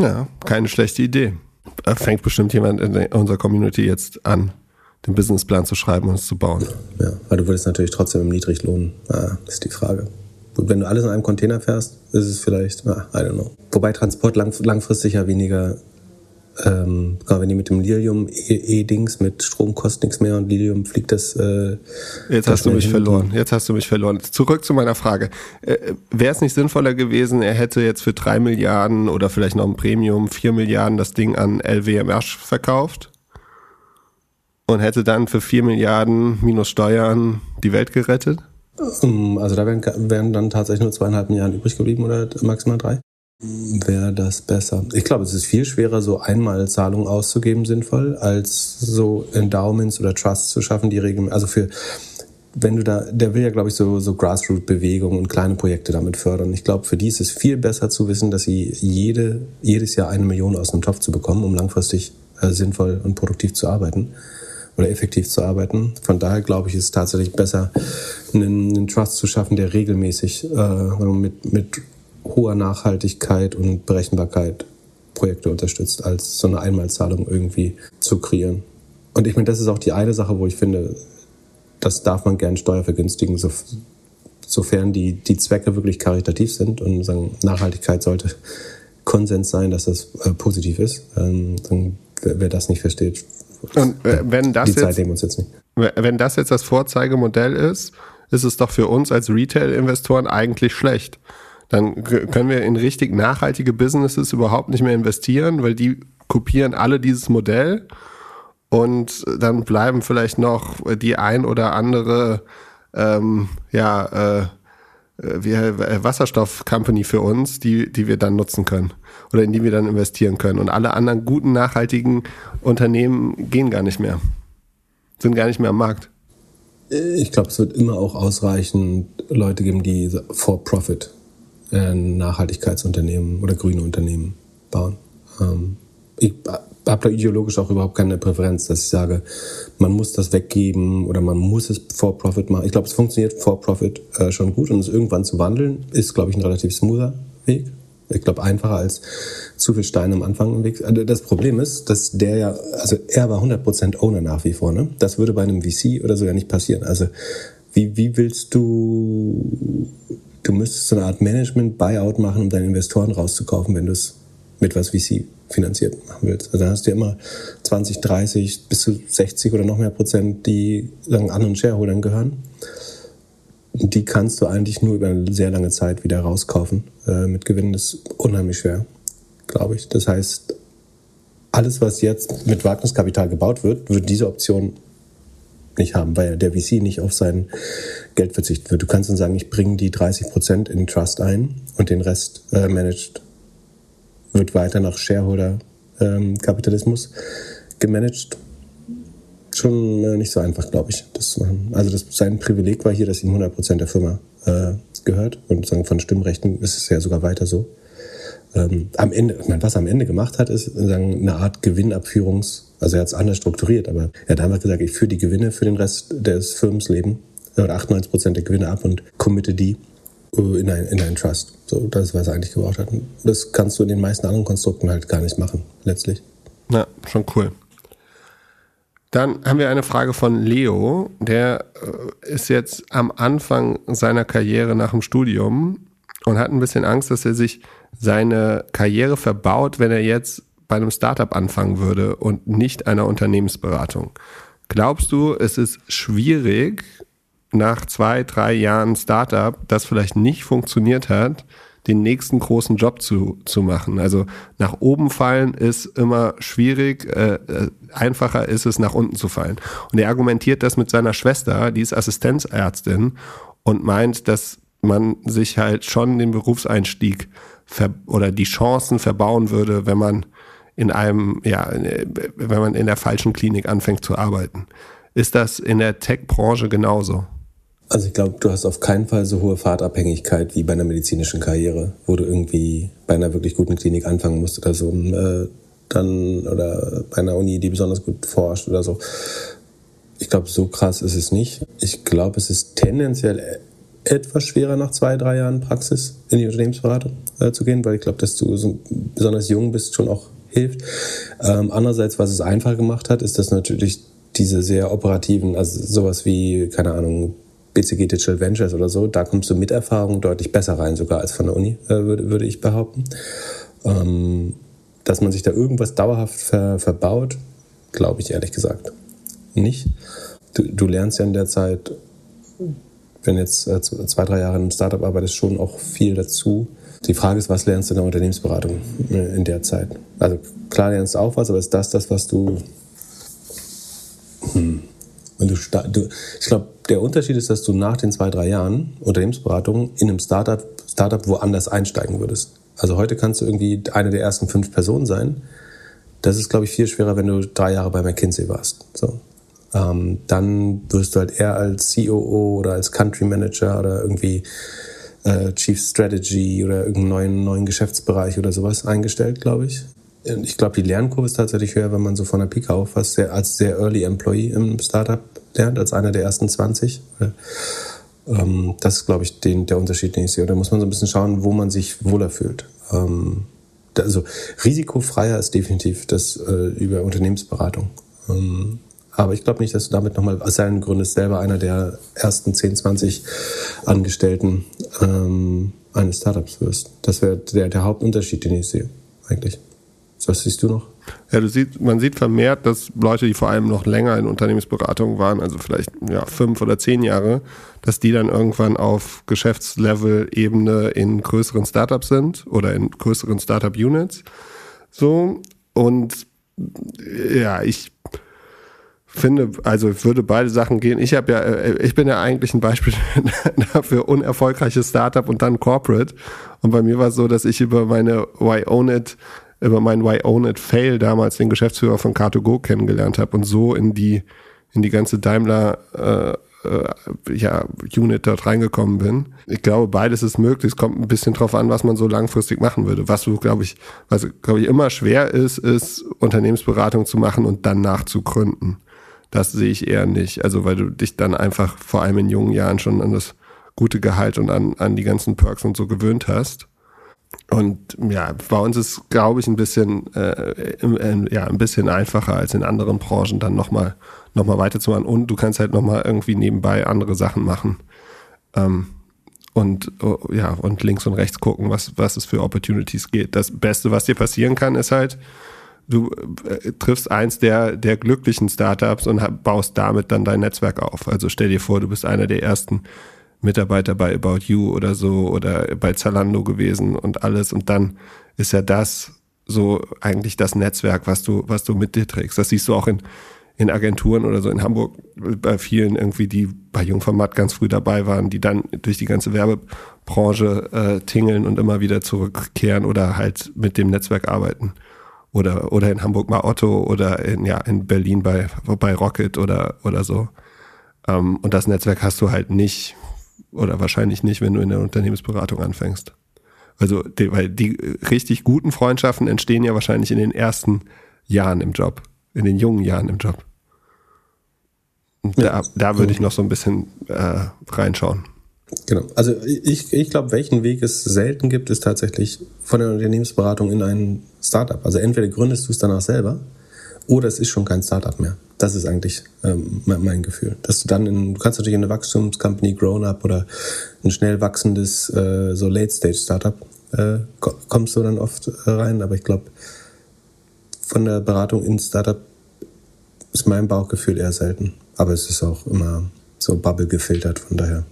Ja, keine schlechte Idee fängt bestimmt jemand in unserer Community jetzt an, den Businessplan zu schreiben und es zu bauen. Ja, weil du würdest natürlich trotzdem im Niedriglohn, ah, ist die Frage. Gut, wenn du alles in einem Container fährst, ist es vielleicht, ah, I don't know. Wobei Transport lang, langfristig ja weniger ähm, wenn die mit dem Lilium-E-Dings mit Strom kostet nichts mehr und Lilium fliegt das. Äh, Jetzt hast du mich verloren. Jetzt hast du mich verloren. Zurück zu meiner Frage. Äh, Wäre es nicht sinnvoller gewesen, er hätte jetzt für drei Milliarden oder vielleicht noch ein Premium vier Milliarden das Ding an LWMH verkauft und hätte dann für vier Milliarden minus Steuern die Welt gerettet? Ähm, also da wären, wären dann tatsächlich nur zweieinhalb Milliarden übrig geblieben oder maximal drei? Wäre das besser. Ich glaube, es ist viel schwerer, so Einmalzahlungen auszugeben sinnvoll, als so Endowments oder Trusts zu schaffen, die regeln. Also für, wenn du da, der will ja, glaube ich, so, so Grassroot-Bewegungen und kleine Projekte damit fördern. Ich glaube, für die ist es viel besser zu wissen, dass sie jede, jedes Jahr eine Million aus einem Topf zu bekommen, um langfristig äh, sinnvoll und produktiv zu arbeiten oder effektiv zu arbeiten. Von daher glaube ich, ist es tatsächlich besser, einen, einen Trust zu schaffen, der regelmäßig äh, mit, mit hoher Nachhaltigkeit und Berechenbarkeit Projekte unterstützt, als so eine Einmalzahlung irgendwie zu kreieren. Und ich meine, das ist auch die eine Sache, wo ich finde, das darf man gern steuervergünstigen, so, sofern die, die Zwecke wirklich karitativ sind und sagen, Nachhaltigkeit sollte Konsens sein, dass das äh, positiv ist. Ähm, dann, wer, wer, das nicht versteht, und äh, wenn das die Zeit jetzt, nehmen uns jetzt nicht. Wenn das jetzt das Vorzeigemodell ist, ist es doch für uns als Retail-Investoren eigentlich schlecht dann können wir in richtig nachhaltige Businesses überhaupt nicht mehr investieren, weil die kopieren alle dieses Modell und dann bleiben vielleicht noch die ein oder andere ähm, ja äh, wie, äh, Wasserstoff-Company für uns, die, die wir dann nutzen können oder in die wir dann investieren können. Und alle anderen guten, nachhaltigen Unternehmen gehen gar nicht mehr, sind gar nicht mehr am Markt. Ich glaube, es wird immer auch ausreichend Leute geben, die for Profit äh, Nachhaltigkeitsunternehmen oder grüne Unternehmen bauen. Ähm, ich habe da ideologisch auch überhaupt keine Präferenz, dass ich sage, man muss das weggeben oder man muss es for Profit machen. Ich glaube, es funktioniert for Profit äh, schon gut und es irgendwann zu wandeln ist, glaube ich, ein relativ smoother Weg. Ich glaube, einfacher als zu viel Steine am Anfang im Weg. Also das Problem ist, dass der ja, also er war 100% Owner nach wie vor. Ne? Das würde bei einem VC oder so ja nicht passieren. Also wie, wie willst du du müsstest so eine Art Management-Buyout machen, um deine Investoren rauszukaufen, wenn du es mit was VC finanziert machen willst. Also dann hast du ja immer 20, 30 bis zu 60 oder noch mehr Prozent, die sagen, anderen Shareholdern gehören. Die kannst du eigentlich nur über eine sehr lange Zeit wieder rauskaufen. Äh, mit Gewinnen ist unheimlich schwer, glaube ich. Das heißt, alles, was jetzt mit Wagniskapital gebaut wird, wird diese Option nicht haben, weil der VC nicht auf sein Geld verzichten wird. Du kannst dann sagen, ich bringe die 30 Prozent in Trust ein und den Rest äh, managed wird weiter nach Shareholder-Kapitalismus ähm, gemanagt. Schon äh, nicht so einfach, glaube ich, das zu machen. Also das, sein Privileg war hier, dass ihm 100 Prozent der Firma äh, gehört und sagen, von Stimmrechten ist es ja sogar weiter so. Ähm, am Ende, ich meine, was er am Ende gemacht hat, ist sagen, eine Art Gewinnabführungs- also er hat es anders strukturiert, aber er hat einfach gesagt, ich führe die Gewinne für den Rest des Firmenslebens oder 98 Prozent der Gewinne ab und committe die äh, in, ein, in einen Trust. So, das ist, was er eigentlich gebraucht hat. Das kannst du in den meisten anderen Konstrukten halt gar nicht machen, letztlich. Ja, schon cool. Dann haben wir eine Frage von Leo, der äh, ist jetzt am Anfang seiner Karriere nach dem Studium und hat ein bisschen Angst, dass er sich seine Karriere verbaut, wenn er jetzt bei einem Startup anfangen würde und nicht einer Unternehmensberatung. Glaubst du, es ist schwierig, nach zwei, drei Jahren Startup, das vielleicht nicht funktioniert hat, den nächsten großen Job zu, zu machen. Also nach oben fallen ist immer schwierig, äh, äh einfacher ist es, nach unten zu fallen. Und er argumentiert das mit seiner Schwester, die ist Assistenzärztin und meint, dass man sich halt schon den Berufseinstieg oder die Chancen verbauen würde, wenn man in einem, ja, wenn man in der falschen Klinik anfängt zu arbeiten. Ist das in der Tech-Branche genauso? Also ich glaube, du hast auf keinen Fall so hohe Fahrtabhängigkeit wie bei einer medizinischen Karriere, wo du irgendwie bei einer wirklich guten Klinik anfangen musst oder so, äh, dann oder bei einer Uni, die besonders gut forscht oder so. Ich glaube, so krass ist es nicht. Ich glaube, es ist tendenziell etwas schwerer nach zwei, drei Jahren Praxis in die Unternehmensberatung äh, zu gehen, weil ich glaube, dass du so besonders jung bist, schon auch hilft. Ähm, andererseits, was es einfach gemacht hat, ist, dass natürlich diese sehr operativen, also sowas wie, keine Ahnung, BCG Digital Ventures oder so, da kommst du mit Erfahrung deutlich besser rein, sogar als von der Uni, äh, würde, würde ich behaupten. Ähm, dass man sich da irgendwas dauerhaft ver, verbaut, glaube ich ehrlich gesagt nicht. Du, du, lernst ja in der Zeit, wenn jetzt äh, zwei, drei Jahre in einem Startup arbeitest, schon auch viel dazu. Die Frage ist, was lernst du in der Unternehmensberatung äh, in der Zeit? Also klar lernst du auch was, aber ist das das, was du... Hm. Und du, du ich glaube, der Unterschied ist, dass du nach den zwei, drei Jahren Unternehmensberatung in einem Startup, Startup woanders einsteigen würdest. Also heute kannst du irgendwie eine der ersten fünf Personen sein. Das ist, glaube ich, viel schwerer, wenn du drei Jahre bei McKinsey warst. So. Ähm, dann wirst du halt eher als COO oder als Country Manager oder irgendwie äh, Chief Strategy oder irgendeinen neuen, neuen Geschäftsbereich oder sowas eingestellt, glaube ich. Ich glaube, die Lernkurve ist tatsächlich höher, wenn man so von der Pika auf was sehr, als sehr Early Employee im Startup lernt, als einer der ersten 20. Ähm, das ist, glaube ich, den, der Unterschied, den ich sehe. Und da muss man so ein bisschen schauen, wo man sich wohler fühlt. Ähm, also risikofreier ist definitiv das äh, über Unternehmensberatung. Ähm, aber ich glaube nicht, dass du damit nochmal aus seinen Gründen selber einer der ersten 10, 20 Angestellten ähm, eines Startups wirst. Das wäre der, der Hauptunterschied, den ich sehe, eigentlich. Was siehst du noch? Ja, du siehst, man sieht vermehrt, dass Leute, die vor allem noch länger in Unternehmensberatung waren, also vielleicht ja, fünf oder zehn Jahre, dass die dann irgendwann auf Geschäftslevel-Ebene in größeren Startups sind oder in größeren Startup-Units. So. Und ja, ich finde, also ich würde beide Sachen gehen. Ich habe ja, äh, ich bin ja eigentlich ein Beispiel dafür unerfolgreiches Startup und dann Corporate. Und bei mir war es so, dass ich über meine Why Own It, über meinen Why Own It Fail damals den Geschäftsführer von Car2Go kennengelernt habe und so in die in die ganze Daimler äh, äh, ja, Unit dort reingekommen bin. Ich glaube, beides ist möglich. Es kommt ein bisschen drauf an, was man so langfristig machen würde. Was glaube ich, was glaube ich immer schwer ist, ist Unternehmensberatung zu machen und dann nachzugründen. Das sehe ich eher nicht. Also weil du dich dann einfach vor allem in jungen Jahren schon an das gute Gehalt und an, an die ganzen Perks und so gewöhnt hast. Und ja, bei uns ist, glaube ich, ein bisschen, äh, äh, ja, ein bisschen einfacher als in anderen Branchen dann nochmal noch mal weiterzumachen. Und du kannst halt nochmal irgendwie nebenbei andere Sachen machen. Ähm, und oh, ja, und links und rechts gucken, was, was es für Opportunities geht. Das Beste, was dir passieren kann, ist halt, du äh, triffst eins der, der glücklichen Startups und baust damit dann dein Netzwerk auf. Also stell dir vor, du bist einer der ersten Mitarbeiter bei About You oder so oder bei Zalando gewesen und alles und dann ist ja das so eigentlich das Netzwerk, was du, was du mit dir trägst. Das siehst du auch in, in Agenturen oder so in Hamburg bei vielen irgendwie, die bei Jungformat ganz früh dabei waren, die dann durch die ganze Werbebranche äh, tingeln und immer wieder zurückkehren oder halt mit dem Netzwerk arbeiten. Oder, oder in Hamburg bei Otto oder in, ja, in Berlin bei, bei Rocket oder, oder so. Ähm, und das Netzwerk hast du halt nicht oder wahrscheinlich nicht, wenn du in der Unternehmensberatung anfängst. Also, die, weil die richtig guten Freundschaften entstehen ja wahrscheinlich in den ersten Jahren im Job, in den jungen Jahren im Job. Da, da würde ich noch so ein bisschen äh, reinschauen. Genau. Also ich, ich glaube, welchen Weg es selten gibt, ist tatsächlich von der Unternehmensberatung in ein Startup. Also entweder gründest du es danach selber oder es ist schon kein Startup mehr. Das ist eigentlich ähm, mein, Gefühl. Dass du dann in, du kannst natürlich in eine Wachstumscompany, Grown-Up oder ein schnell wachsendes äh, so Late-Stage-Startup äh, kommst du dann oft äh, rein, aber ich glaube, von der Beratung in Startup ist mein Bauchgefühl eher selten. Aber es ist auch immer so Bubble gefiltert, von daher.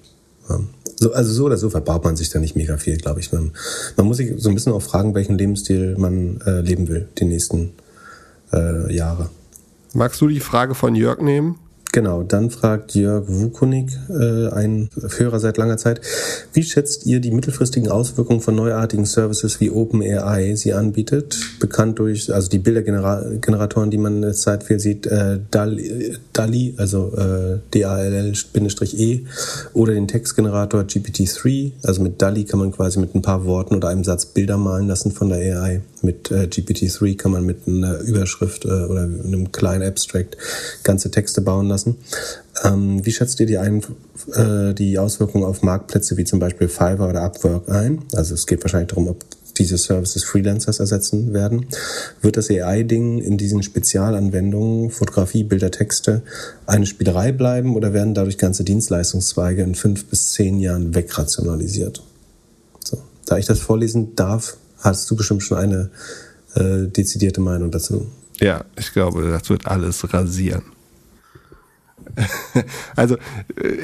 Ja. So, also so oder so verbaut man sich da nicht mega viel, glaube ich. Man, man muss sich so ein bisschen auch fragen, welchen Lebensstil man äh, leben will, die nächsten äh, Jahre. Magst du die Frage von Jörg nehmen? Genau, dann fragt Jörg Wukunik, äh, ein Hörer seit langer Zeit, wie schätzt ihr die mittelfristigen Auswirkungen von neuartigen Services wie OpenAI sie anbietet? Bekannt durch, also die Bildergeneratoren, die man in der Zeit viel sieht, äh, DALI, also äh, D-A-L-L-E, oder den Textgenerator GPT-3. Also mit DALI kann man quasi mit ein paar Worten oder einem Satz Bilder malen lassen von der AI. Mit äh, GPT-3 kann man mit einer Überschrift äh, oder einem kleinen Abstract ganze Texte bauen lassen. Ähm, wie schätzt ihr die, ein, äh, die Auswirkungen auf Marktplätze wie zum Beispiel Fiverr oder Upwork ein? Also es geht wahrscheinlich darum, ob diese Services Freelancers ersetzen werden. Wird das AI-Ding in diesen Spezialanwendungen, Fotografie, Bilder, Texte, eine Spielerei bleiben oder werden dadurch ganze Dienstleistungszweige in fünf bis zehn Jahren wegrationalisiert? So. Da ich das vorlesen darf, hast du bestimmt schon eine äh, dezidierte Meinung dazu. Ja, ich glaube, das wird alles rasieren. also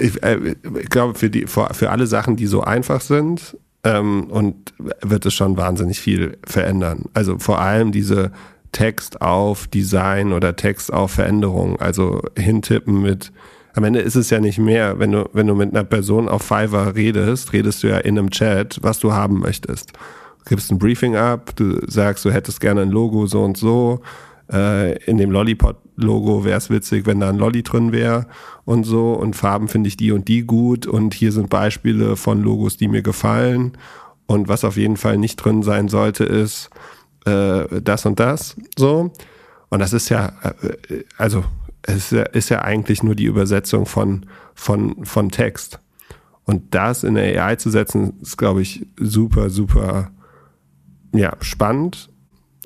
ich, äh, ich, glaube, für, die, für alle Sachen, die so einfach sind, ähm, und wird es schon wahnsinnig viel verändern. Also vor allem diese Text auf Design oder Text auf Veränderung, also hintippen mit am Ende ist es ja nicht mehr, wenn du, wenn du mit einer Person auf Fiverr redest, redest du ja in einem Chat, was du haben möchtest gibst ein Briefing ab, du sagst, du hättest gerne ein Logo so und so. Äh, in dem Lollipop-Logo wäre es witzig, wenn da ein Lolli drin wäre und so. Und Farben finde ich die und die gut. Und hier sind Beispiele von Logos, die mir gefallen. Und was auf jeden Fall nicht drin sein sollte, ist äh, das und das. So. Und das ist ja, äh, also es ist ja, ist ja eigentlich nur die Übersetzung von, von, von Text. Und das in der AI zu setzen, ist, glaube ich, super, super ja, spannend.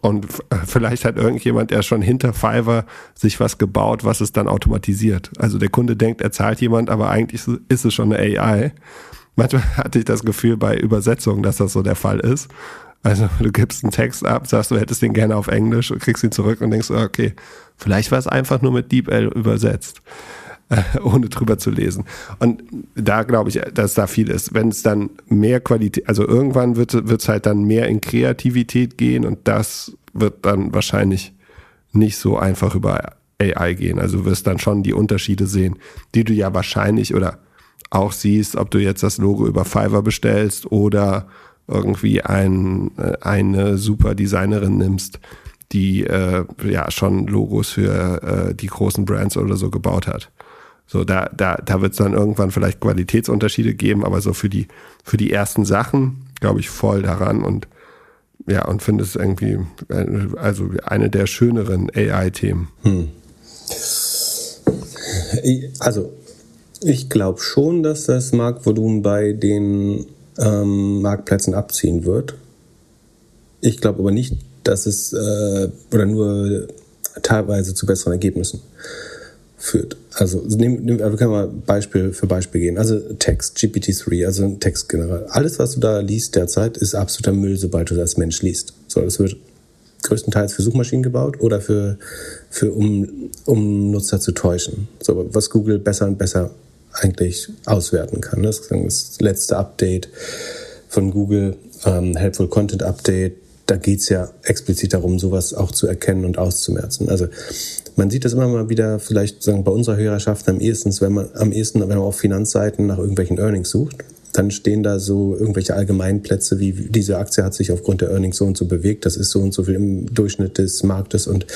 Und vielleicht hat irgendjemand, der schon hinter Fiverr sich was gebaut, was es dann automatisiert. Also der Kunde denkt, er zahlt jemand, aber eigentlich ist es schon eine AI. Manchmal hatte ich das Gefühl bei Übersetzungen, dass das so der Fall ist. Also du gibst einen Text ab, sagst, du hättest den gerne auf Englisch und kriegst ihn zurück und denkst, okay, vielleicht war es einfach nur mit DeepL übersetzt. ohne drüber zu lesen. Und da glaube ich, dass da viel ist. Wenn es dann mehr Qualität, also irgendwann wird es halt dann mehr in Kreativität gehen und das wird dann wahrscheinlich nicht so einfach über AI gehen. Also du wirst dann schon die Unterschiede sehen, die du ja wahrscheinlich oder auch siehst, ob du jetzt das Logo über Fiverr bestellst oder irgendwie ein, äh, eine super Designerin nimmst, die äh, ja schon Logos für äh, die großen Brands oder so gebaut hat. So, da, da, da wird es dann irgendwann vielleicht Qualitätsunterschiede geben, aber so für die, für die ersten Sachen glaube ich voll daran und ja, und finde es irgendwie, also eine der schöneren AI-Themen. Hm. Also, ich glaube schon, dass das Marktvolumen bei den ähm, Marktplätzen abziehen wird. Ich glaube aber nicht, dass es äh, oder nur teilweise zu besseren Ergebnissen. Führt. Also nehmen, nehmen, wir können mal Beispiel für Beispiel gehen. Also Text, GPT-3, also ein Textgeneral. Alles, was du da liest derzeit, ist absoluter Müll, sobald du das als Mensch liest. So, das wird größtenteils für Suchmaschinen gebaut oder für, für um, um Nutzer zu täuschen. So, was Google besser und besser eigentlich auswerten kann. Das ist das letzte Update von Google, ähm, Helpful Content Update. Da geht's ja explizit darum, sowas auch zu erkennen und auszumerzen. Also man sieht das immer mal wieder, vielleicht sagen bei unserer Hörerschaft am ehesten, wenn man am ehesten, wenn man auf Finanzseiten nach irgendwelchen Earnings sucht, dann stehen da so irgendwelche Allgemeinplätze, wie diese Aktie hat sich aufgrund der Earnings so und so bewegt, das ist so und so viel im Durchschnitt des Marktes und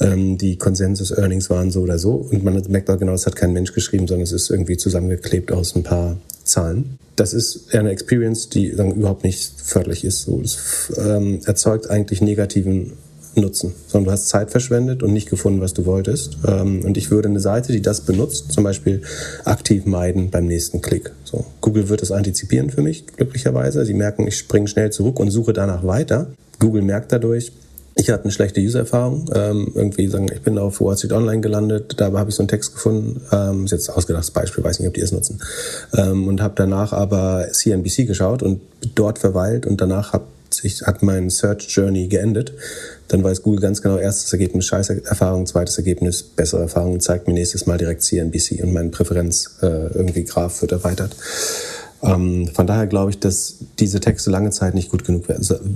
ähm, die Consensus-Earnings waren so oder so. Und man merkt auch genau, es hat kein Mensch geschrieben, sondern es ist irgendwie zusammengeklebt aus ein paar Zahlen. Das ist eine Experience, die dann überhaupt nicht förderlich ist. So, es ähm, erzeugt eigentlich negativen nutzen, sondern du hast Zeit verschwendet und nicht gefunden, was du wolltest. Ähm, und ich würde eine Seite, die das benutzt, zum Beispiel aktiv meiden beim nächsten Klick. So, Google wird das antizipieren für mich, glücklicherweise. Sie merken, ich springe schnell zurück und suche danach weiter. Google merkt dadurch, ich hatte eine schlechte User-Erfahrung. Ähm, irgendwie sagen, ich bin auf Wall Street Online gelandet, da habe ich so einen Text gefunden, ähm, ist jetzt ausgedachtes Beispiel, weiß nicht, ob die es nutzen. Ähm, und habe danach aber CNBC geschaut und dort verweilt und danach hab sich, hat mein Search Journey geendet dann weiß Google ganz genau, erstes Ergebnis scheiße Erfahrung, zweites Ergebnis bessere Erfahrung und zeigt mir nächstes Mal direkt CNBC und mein Präferenz äh, irgendwie Graph wird erweitert. Ähm, von daher glaube ich, dass diese Texte lange Zeit nicht gut genug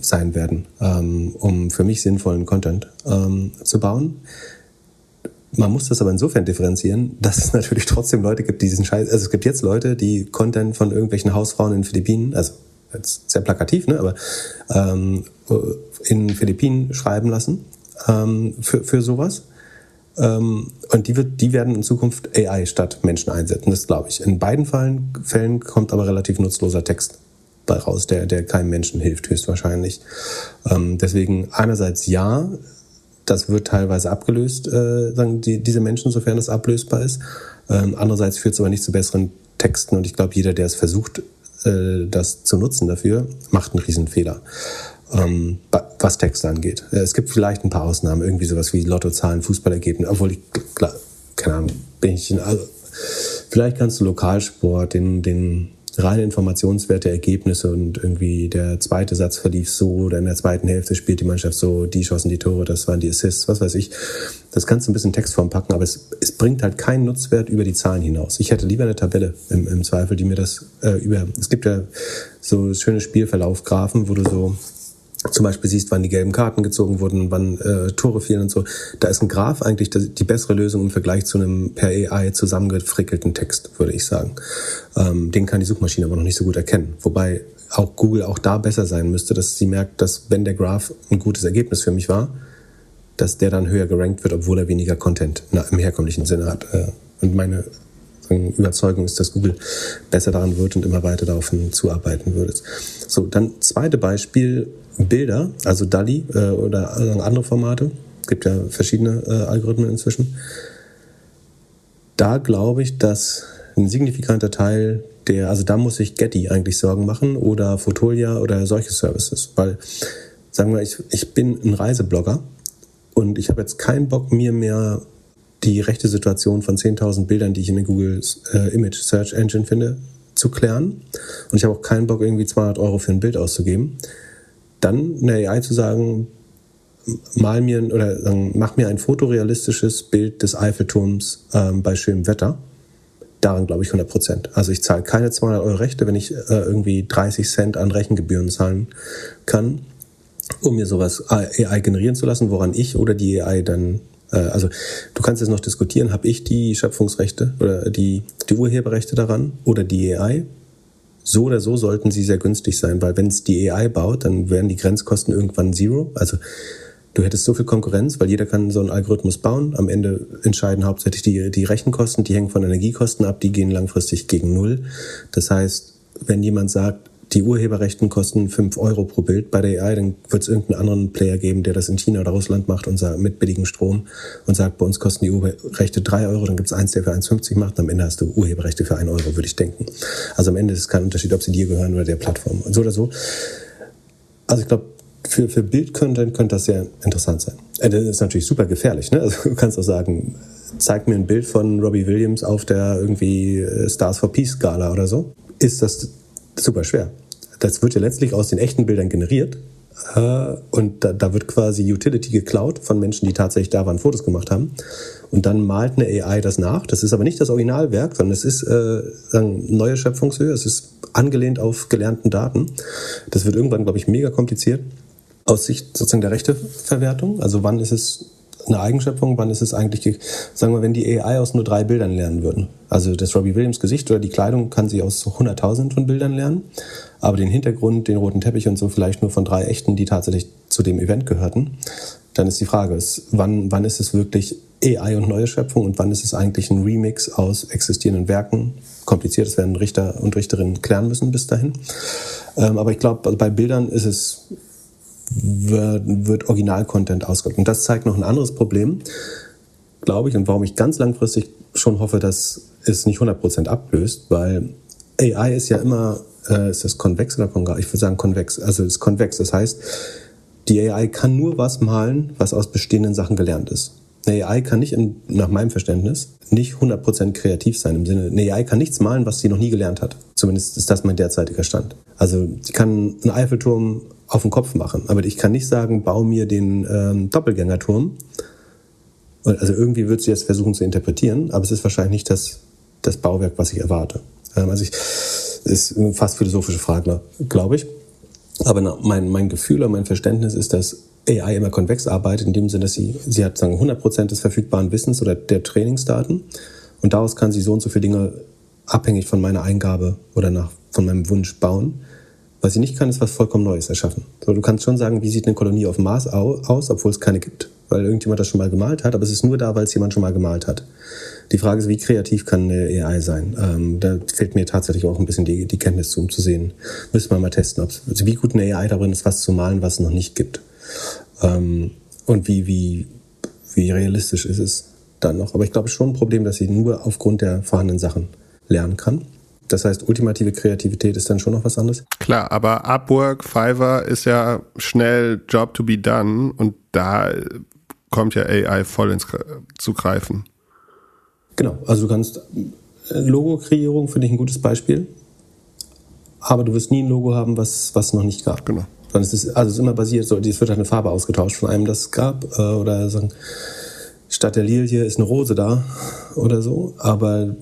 sein werden, ähm, um für mich sinnvollen Content ähm, zu bauen. Man muss das aber insofern differenzieren, dass es natürlich trotzdem Leute gibt, die diesen Scheiß, also es gibt jetzt Leute, die Content von irgendwelchen Hausfrauen in Philippinen, also jetzt sehr plakativ, ne, aber ähm, in Philippinen schreiben lassen ähm, für, für sowas. Ähm, und die, wird, die werden in Zukunft AI statt Menschen einsetzen, das glaube ich. In beiden Fällen, Fällen kommt aber relativ nutzloser Text bei raus, der, der keinem Menschen hilft, höchstwahrscheinlich. Ähm, deswegen einerseits ja, das wird teilweise abgelöst, äh, sagen die, diese Menschen, sofern es ablösbar ist. Ähm, andererseits führt es aber nicht zu besseren Texten und ich glaube, jeder, der es versucht, äh, das zu nutzen dafür, macht einen Riesenfehler ähm, was Texte angeht. Äh, es gibt vielleicht ein paar Ausnahmen, irgendwie sowas wie Lottozahlen, Fußballergebnisse, obwohl ich, klar, keine Ahnung, bin ich in, also, vielleicht kannst du Lokalsport, den, den reine Informationswerte, Ergebnisse und irgendwie der zweite Satz verlief so oder in der zweiten Hälfte spielt die Mannschaft so, die schossen die Tore, das waren die Assists, was weiß ich. Das kannst du ein bisschen Textform packen, aber es, es bringt halt keinen Nutzwert über die Zahlen hinaus. Ich hätte lieber eine Tabelle im, im Zweifel, die mir das äh, über, es gibt ja so schöne Spielverlaufgrafen, wo du so zum Beispiel siehst, wann die gelben Karten gezogen wurden, wann äh, Tore fielen und so. Da ist ein Graph eigentlich die bessere Lösung im Vergleich zu einem per AI zusammengefrickelten Text, würde ich sagen. Ähm, den kann die Suchmaschine aber noch nicht so gut erkennen. Wobei auch Google auch da besser sein müsste, dass sie merkt, dass wenn der Graph ein gutes Ergebnis für mich war, dass der dann höher gerankt wird, obwohl er weniger Content im herkömmlichen Sinne hat. Äh, und meine Überzeugung ist, dass Google besser daran wird und immer weiter darauf zuarbeiten würde. So, dann zweite Beispiel, Bilder, also DALI äh, oder andere Formate. Es gibt ja verschiedene äh, Algorithmen inzwischen. Da glaube ich, dass ein signifikanter Teil der, also da muss sich Getty eigentlich Sorgen machen oder Fotolia oder solche Services, weil, sagen wir, ich, ich bin ein Reiseblogger und ich habe jetzt keinen Bock, mir mehr die rechte Situation von 10.000 Bildern, die ich in der Google äh, Image Search Engine finde, zu klären. Und ich habe auch keinen Bock, irgendwie 200 Euro für ein Bild auszugeben dann eine AI zu sagen, mal mir oder mach mir ein fotorealistisches Bild des Eiffelturms ähm, bei schönem Wetter. Daran glaube ich 100 Prozent. Also ich zahle keine 200 Euro Rechte, wenn ich äh, irgendwie 30 Cent an Rechengebühren zahlen kann, um mir sowas AI generieren zu lassen, woran ich oder die AI dann also du kannst jetzt noch diskutieren, habe ich die Schöpfungsrechte oder die, die Urheberrechte daran oder die AI? so oder so sollten sie sehr günstig sein, weil wenn es die AI baut, dann werden die Grenzkosten irgendwann zero. Also du hättest so viel Konkurrenz, weil jeder kann so einen Algorithmus bauen. Am Ende entscheiden hauptsächlich die, die Rechenkosten, die hängen von Energiekosten ab, die gehen langfristig gegen Null. Das heißt, wenn jemand sagt, die Urheberrechten kosten fünf Euro pro Bild bei der AI, dann wird es irgendeinen anderen Player geben, der das in China oder Russland macht und sagt, mit billigem Strom und sagt, bei uns kosten die Urheberrechte drei Euro, dann gibt es eins, der für 1,50 macht und am Ende hast du Urheberrechte für ein Euro, würde ich denken. Also am Ende ist es kein Unterschied, ob sie dir gehören oder der Plattform. Und so oder so. Also ich glaube, für, für Bildcontent könnte das sehr interessant sein. Äh, das ist natürlich super gefährlich. Ne? Also du kannst auch sagen, zeig mir ein Bild von Robbie Williams auf der irgendwie äh, Stars for Peace Skala oder so, ist das super schwer. Das wird ja letztlich aus den echten Bildern generiert. Äh, und da, da wird quasi Utility geklaut von Menschen, die tatsächlich da waren, Fotos gemacht haben. Und dann malt eine AI das nach. Das ist aber nicht das Originalwerk, sondern es ist äh, neue Schöpfungshöhe. Es ist angelehnt auf gelernten Daten. Das wird irgendwann, glaube ich, mega kompliziert aus Sicht sozusagen der Rechteverwertung. Also wann ist es eine Eigenschöpfung, wann ist es eigentlich, sagen wir, wenn die AI aus nur drei Bildern lernen würden. Also das Robbie Williams Gesicht oder die Kleidung kann sie aus 100.000 von Bildern lernen, aber den Hintergrund, den roten Teppich und so vielleicht nur von drei echten, die tatsächlich zu dem Event gehörten. Dann ist die Frage, ist, wann, wann ist es wirklich AI und neue Schöpfung und wann ist es eigentlich ein Remix aus existierenden Werken? Kompliziert, das werden Richter und Richterinnen klären müssen bis dahin. Ähm, aber ich glaube, bei Bildern ist es wird, wird Original-Content ausgedrückt. Und das zeigt noch ein anderes Problem, glaube ich, und warum ich ganz langfristig schon hoffe, dass es nicht 100% ablöst, weil AI ist ja immer, äh, ist das konvex oder konvex? Ich würde sagen konvex. Also es ist konvex. Das heißt, die AI kann nur was malen, was aus bestehenden Sachen gelernt ist. Eine AI kann nicht, in, nach meinem Verständnis, nicht 100% kreativ sein im Sinne, eine AI kann nichts malen, was sie noch nie gelernt hat. Zumindest ist das mein derzeitiger Stand. Also sie kann einen Eiffelturm auf den Kopf machen. Aber ich kann nicht sagen, bau mir den ähm, Doppelgängerturm. Also irgendwie wird sie jetzt versuchen zu interpretieren, aber es ist wahrscheinlich nicht das, das Bauwerk, was ich erwarte. Ähm, also ich, ist eine fast philosophische Frage, glaube ich. Aber mein, mein Gefühl oder mein Verständnis ist, dass AI immer konvex arbeitet, in dem Sinne, dass sie, sie hat sagen 100% des verfügbaren Wissens oder der Trainingsdaten und daraus kann sie so und so viele Dinge abhängig von meiner Eingabe oder nach, von meinem Wunsch bauen. Was sie nicht kann, ist was vollkommen Neues erschaffen. So, du kannst schon sagen, wie sieht eine Kolonie auf dem Mars aus, obwohl es keine gibt, weil irgendjemand das schon mal gemalt hat, aber es ist nur da, weil es jemand schon mal gemalt hat. Die Frage ist, wie kreativ kann eine AI sein? Ähm, da fehlt mir tatsächlich auch ein bisschen die, die Kenntnis zu, um zu sehen. Müssen wir mal testen, ob's, also wie gut eine AI darin ist, was zu malen, was es noch nicht gibt. Ähm, und wie, wie, wie realistisch ist es dann noch. Aber ich glaube schon ein Problem, dass sie nur aufgrund der vorhandenen Sachen lernen kann. Das heißt, ultimative Kreativität ist dann schon noch was anderes? Klar, aber Upwork, Fiverr ist ja schnell Job to be done und da kommt ja AI voll ins zu greifen. Genau, also du kannst äh, Logo-Kreierung finde ich ein gutes Beispiel, aber du wirst nie ein Logo haben, was was noch nicht gab. Genau. Es ist, also es ist immer basiert, so, es wird halt eine Farbe ausgetauscht von einem, das es gab, äh, oder sagen, statt der Lilie ist eine Rose da oder so, aber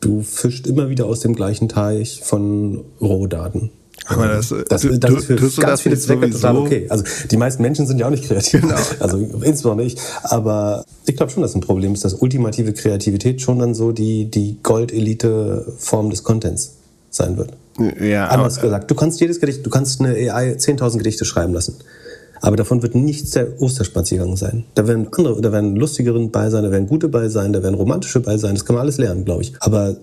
du fischst immer wieder aus dem gleichen Teich von Rohdaten. Aber das, das, das du, ist für ganz das viele Zwecke total okay. Also die meisten Menschen sind ja auch nicht kreativ. Genau. Also insbesondere ich. Aber ich glaube schon, dass ein Problem ist, dass ultimative Kreativität schon dann so die, die Goldelite-Form des Contents sein wird. Ja, Anders aber, gesagt, du kannst jedes Gedicht, du kannst eine AI 10.000 Gedichte schreiben lassen. Aber davon wird nichts der Osterspaziergang sein. Da werden andere, da werden lustigere bei sein, da werden gute bei sein, da werden romantische bei sein. Das kann man alles lernen, glaube ich. Aber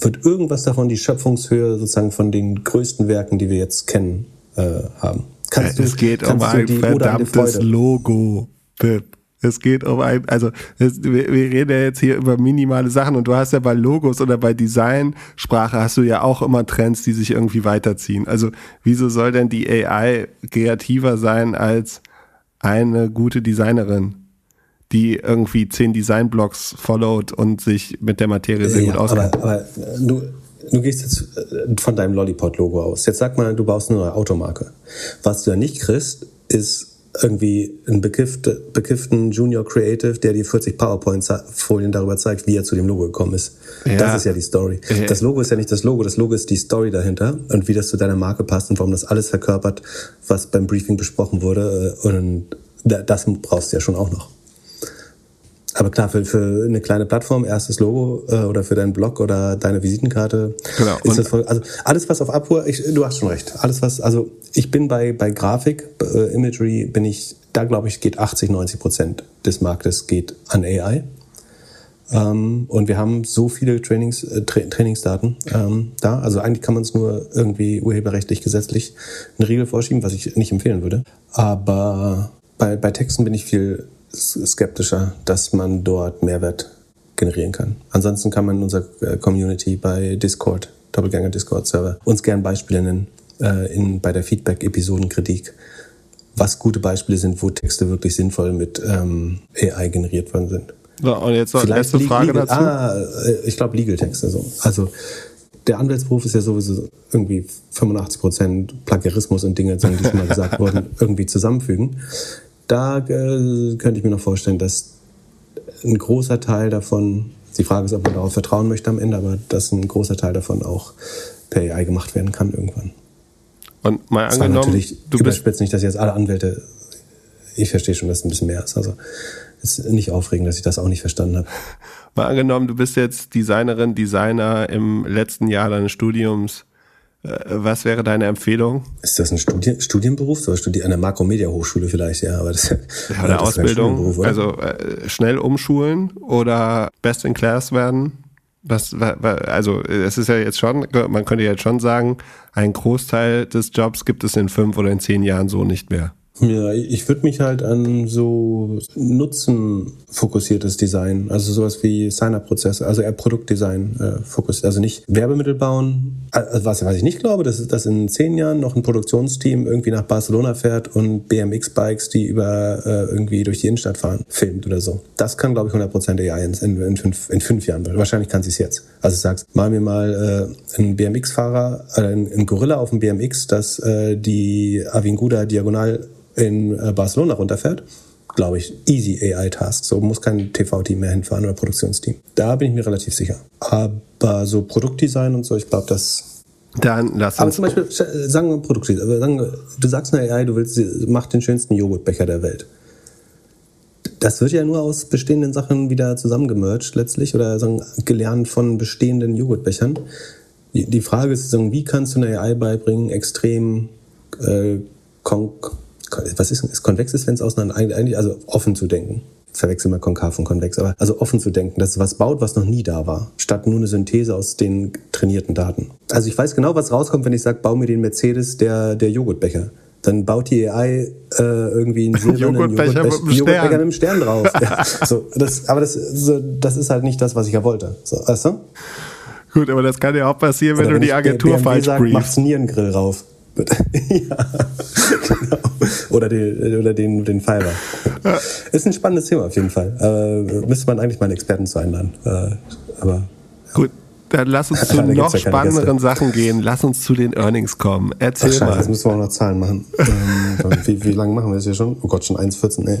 wird irgendwas davon die Schöpfungshöhe sozusagen von den größten Werken, die wir jetzt kennen, äh, haben? Kannst ja, es du, geht um ein verdammtes Logo, Pip. Es geht um ein, also es, wir, wir, reden ja jetzt hier über minimale Sachen und du hast ja bei Logos oder bei Designsprache hast du ja auch immer Trends, die sich irgendwie weiterziehen. Also wieso soll denn die AI kreativer sein als eine gute Designerin, die irgendwie zehn Designblocks followt und sich mit der Materie sehr ja, gut auskennt? Aber, aber du, du gehst jetzt äh, von deinem Lollipop-Logo aus. Jetzt sag mal, du baust eine neue Automarke. Was du ja nicht kriegst, ist irgendwie einen bekiffte, bekifften Junior Creative, der dir 40 PowerPoint-Folien darüber zeigt, wie er zu dem Logo gekommen ist. Ja. Das ist ja die Story. Ja. Das Logo ist ja nicht das Logo, das Logo ist die Story dahinter und wie das zu deiner Marke passt und warum das alles verkörpert, was beim Briefing besprochen wurde. Und das brauchst du ja schon auch noch. Aber klar, für, für eine kleine Plattform, erstes Logo äh, oder für deinen Blog oder deine Visitenkarte genau. ist das voll. Also alles, was auf Upwork, ich, du hast schon recht. Alles, was, also ich bin bei, bei Grafik, äh, Imagery, bin ich, da glaube ich, geht 80, 90 Prozent des Marktes geht an AI. Ähm, und wir haben so viele Trainings, äh, Tra Trainingsdaten ähm, da. Also eigentlich kann man es nur irgendwie urheberrechtlich, gesetzlich eine Regel vorschieben, was ich nicht empfehlen würde. Aber bei, bei Texten bin ich viel skeptischer, dass man dort Mehrwert generieren kann. Ansonsten kann man in unserer äh, Community bei Discord, Doppelgänger Discord Server, uns gern Beispiele nennen äh, in, bei der Feedback-Episodenkritik, was gute Beispiele sind, wo Texte wirklich sinnvoll mit ähm, AI generiert worden sind. So, und jetzt noch die letzte Frage legal, dazu. Ah, äh, ich glaube Legal Texte so. Also der Anwaltsberuf ist ja sowieso irgendwie 85 Prozent Plagiarismus und Dinge, die schon mal gesagt wurden, irgendwie zusammenfügen. Da äh, könnte ich mir noch vorstellen, dass ein großer Teil davon, die Frage ist, ob man darauf vertrauen möchte am Ende, aber dass ein großer Teil davon auch per AI gemacht werden kann irgendwann. Und mal Das angenommen, natürlich du überspitzt nicht, dass jetzt alle Anwälte, ich verstehe schon, dass es ein bisschen mehr ist. Also es ist nicht aufregend, dass ich das auch nicht verstanden habe. Mal angenommen, du bist jetzt Designerin, Designer im letzten Jahr deines Studiums. Äh, Was wäre deine Empfehlung? Ist das ein Studi Studienberuf? So an der Makromedia-Hochschule vielleicht, ja, aber das, Ja, das oder ein Ausbildung? Oder? Also äh, schnell umschulen oder Best in Class werden? Was, wa- wa- also es ist ja jetzt schon, man könnte jetzt schon sagen, ein Großteil des Jobs gibt es in fünf oder in zehn Jahren so nicht mehr. Ja, ich würde mich halt an so nutzenfokussiertes Design, also sowas wie Sign-up-Prozesse, also eher Produktdesign äh, fokussiert, also nicht Werbemittel bauen. Also was, was ich nicht glaube, dass, dass in zehn Jahren noch ein Produktionsteam irgendwie nach Barcelona fährt und BMX-Bikes, die über äh, irgendwie durch die Innenstadt fahren, filmt oder so. Das kann, glaube ich, 100% AI in, in, in, fünf, in fünf Jahren. Wahrscheinlich kann sie es jetzt. Also sagst, mal mir mal äh, einen BMX-Fahrer, äh, ein, ein Gorilla auf dem BMX, das äh, die Avinguda diagonal in äh, Barcelona runterfährt, glaube ich, easy AI-Task. So muss kein TV-Team mehr hinfahren oder Produktionsteam. Da bin ich mir relativ sicher. Aber so Produktdesign und so, ich glaube, das. Dann lass Aber uns. zum Beispiel, sch- sagen wir Produktdesign, aber sagen wir, du sagst einer AI, du willst, sie macht den schönsten Joghurtbecher der Welt. Das wird ja nur aus bestehenden Sachen wieder zusammengemerged letztlich oder sagen, gelernt von bestehenden Joghurtbechern. Die, Frage ist, wie kannst du einer AI beibringen, extrem äh, kon was ist, ist konvexes, wenn es auseinander eigentlich also offen zu denken. Verwechseln wir konkav und konvex, aber also offen zu denken, dass es was baut, was noch nie da war, statt nur eine Synthese aus den trainierten Daten. Also ich weiß genau, was rauskommt, wenn ich sage, bau mir den Mercedes der, der Joghurtbecher. Dann baut die AI äh, irgendwie einen silbernen Joghurtbecher mit einem Joghurtbecher Stern. mit einem Stern drauf. ja, so, das, aber das, so, das ist halt nicht das, was ich ja wollte. So, weißt du? Gut, aber das kann ja auch passieren, wenn Oder du die ich Agentur BMW falsch sag, briefst. mach's Nierengrill rauf. ja, genau. Oder den, oder den, den Fiber. Ist ein spannendes Thema auf jeden Fall. Äh, müsste man eigentlich mal einen Experten zu einladen. Äh, aber Gut, dann lass uns zu noch ja spannenderen Gäste. Sachen gehen. Lass uns zu den Earnings kommen. Erzähl Ach, scheiße, mal. jetzt müssen wir auch noch Zahlen machen. ähm, wie, wie lange machen wir das hier schon? Oh Gott, schon 1,14, ey.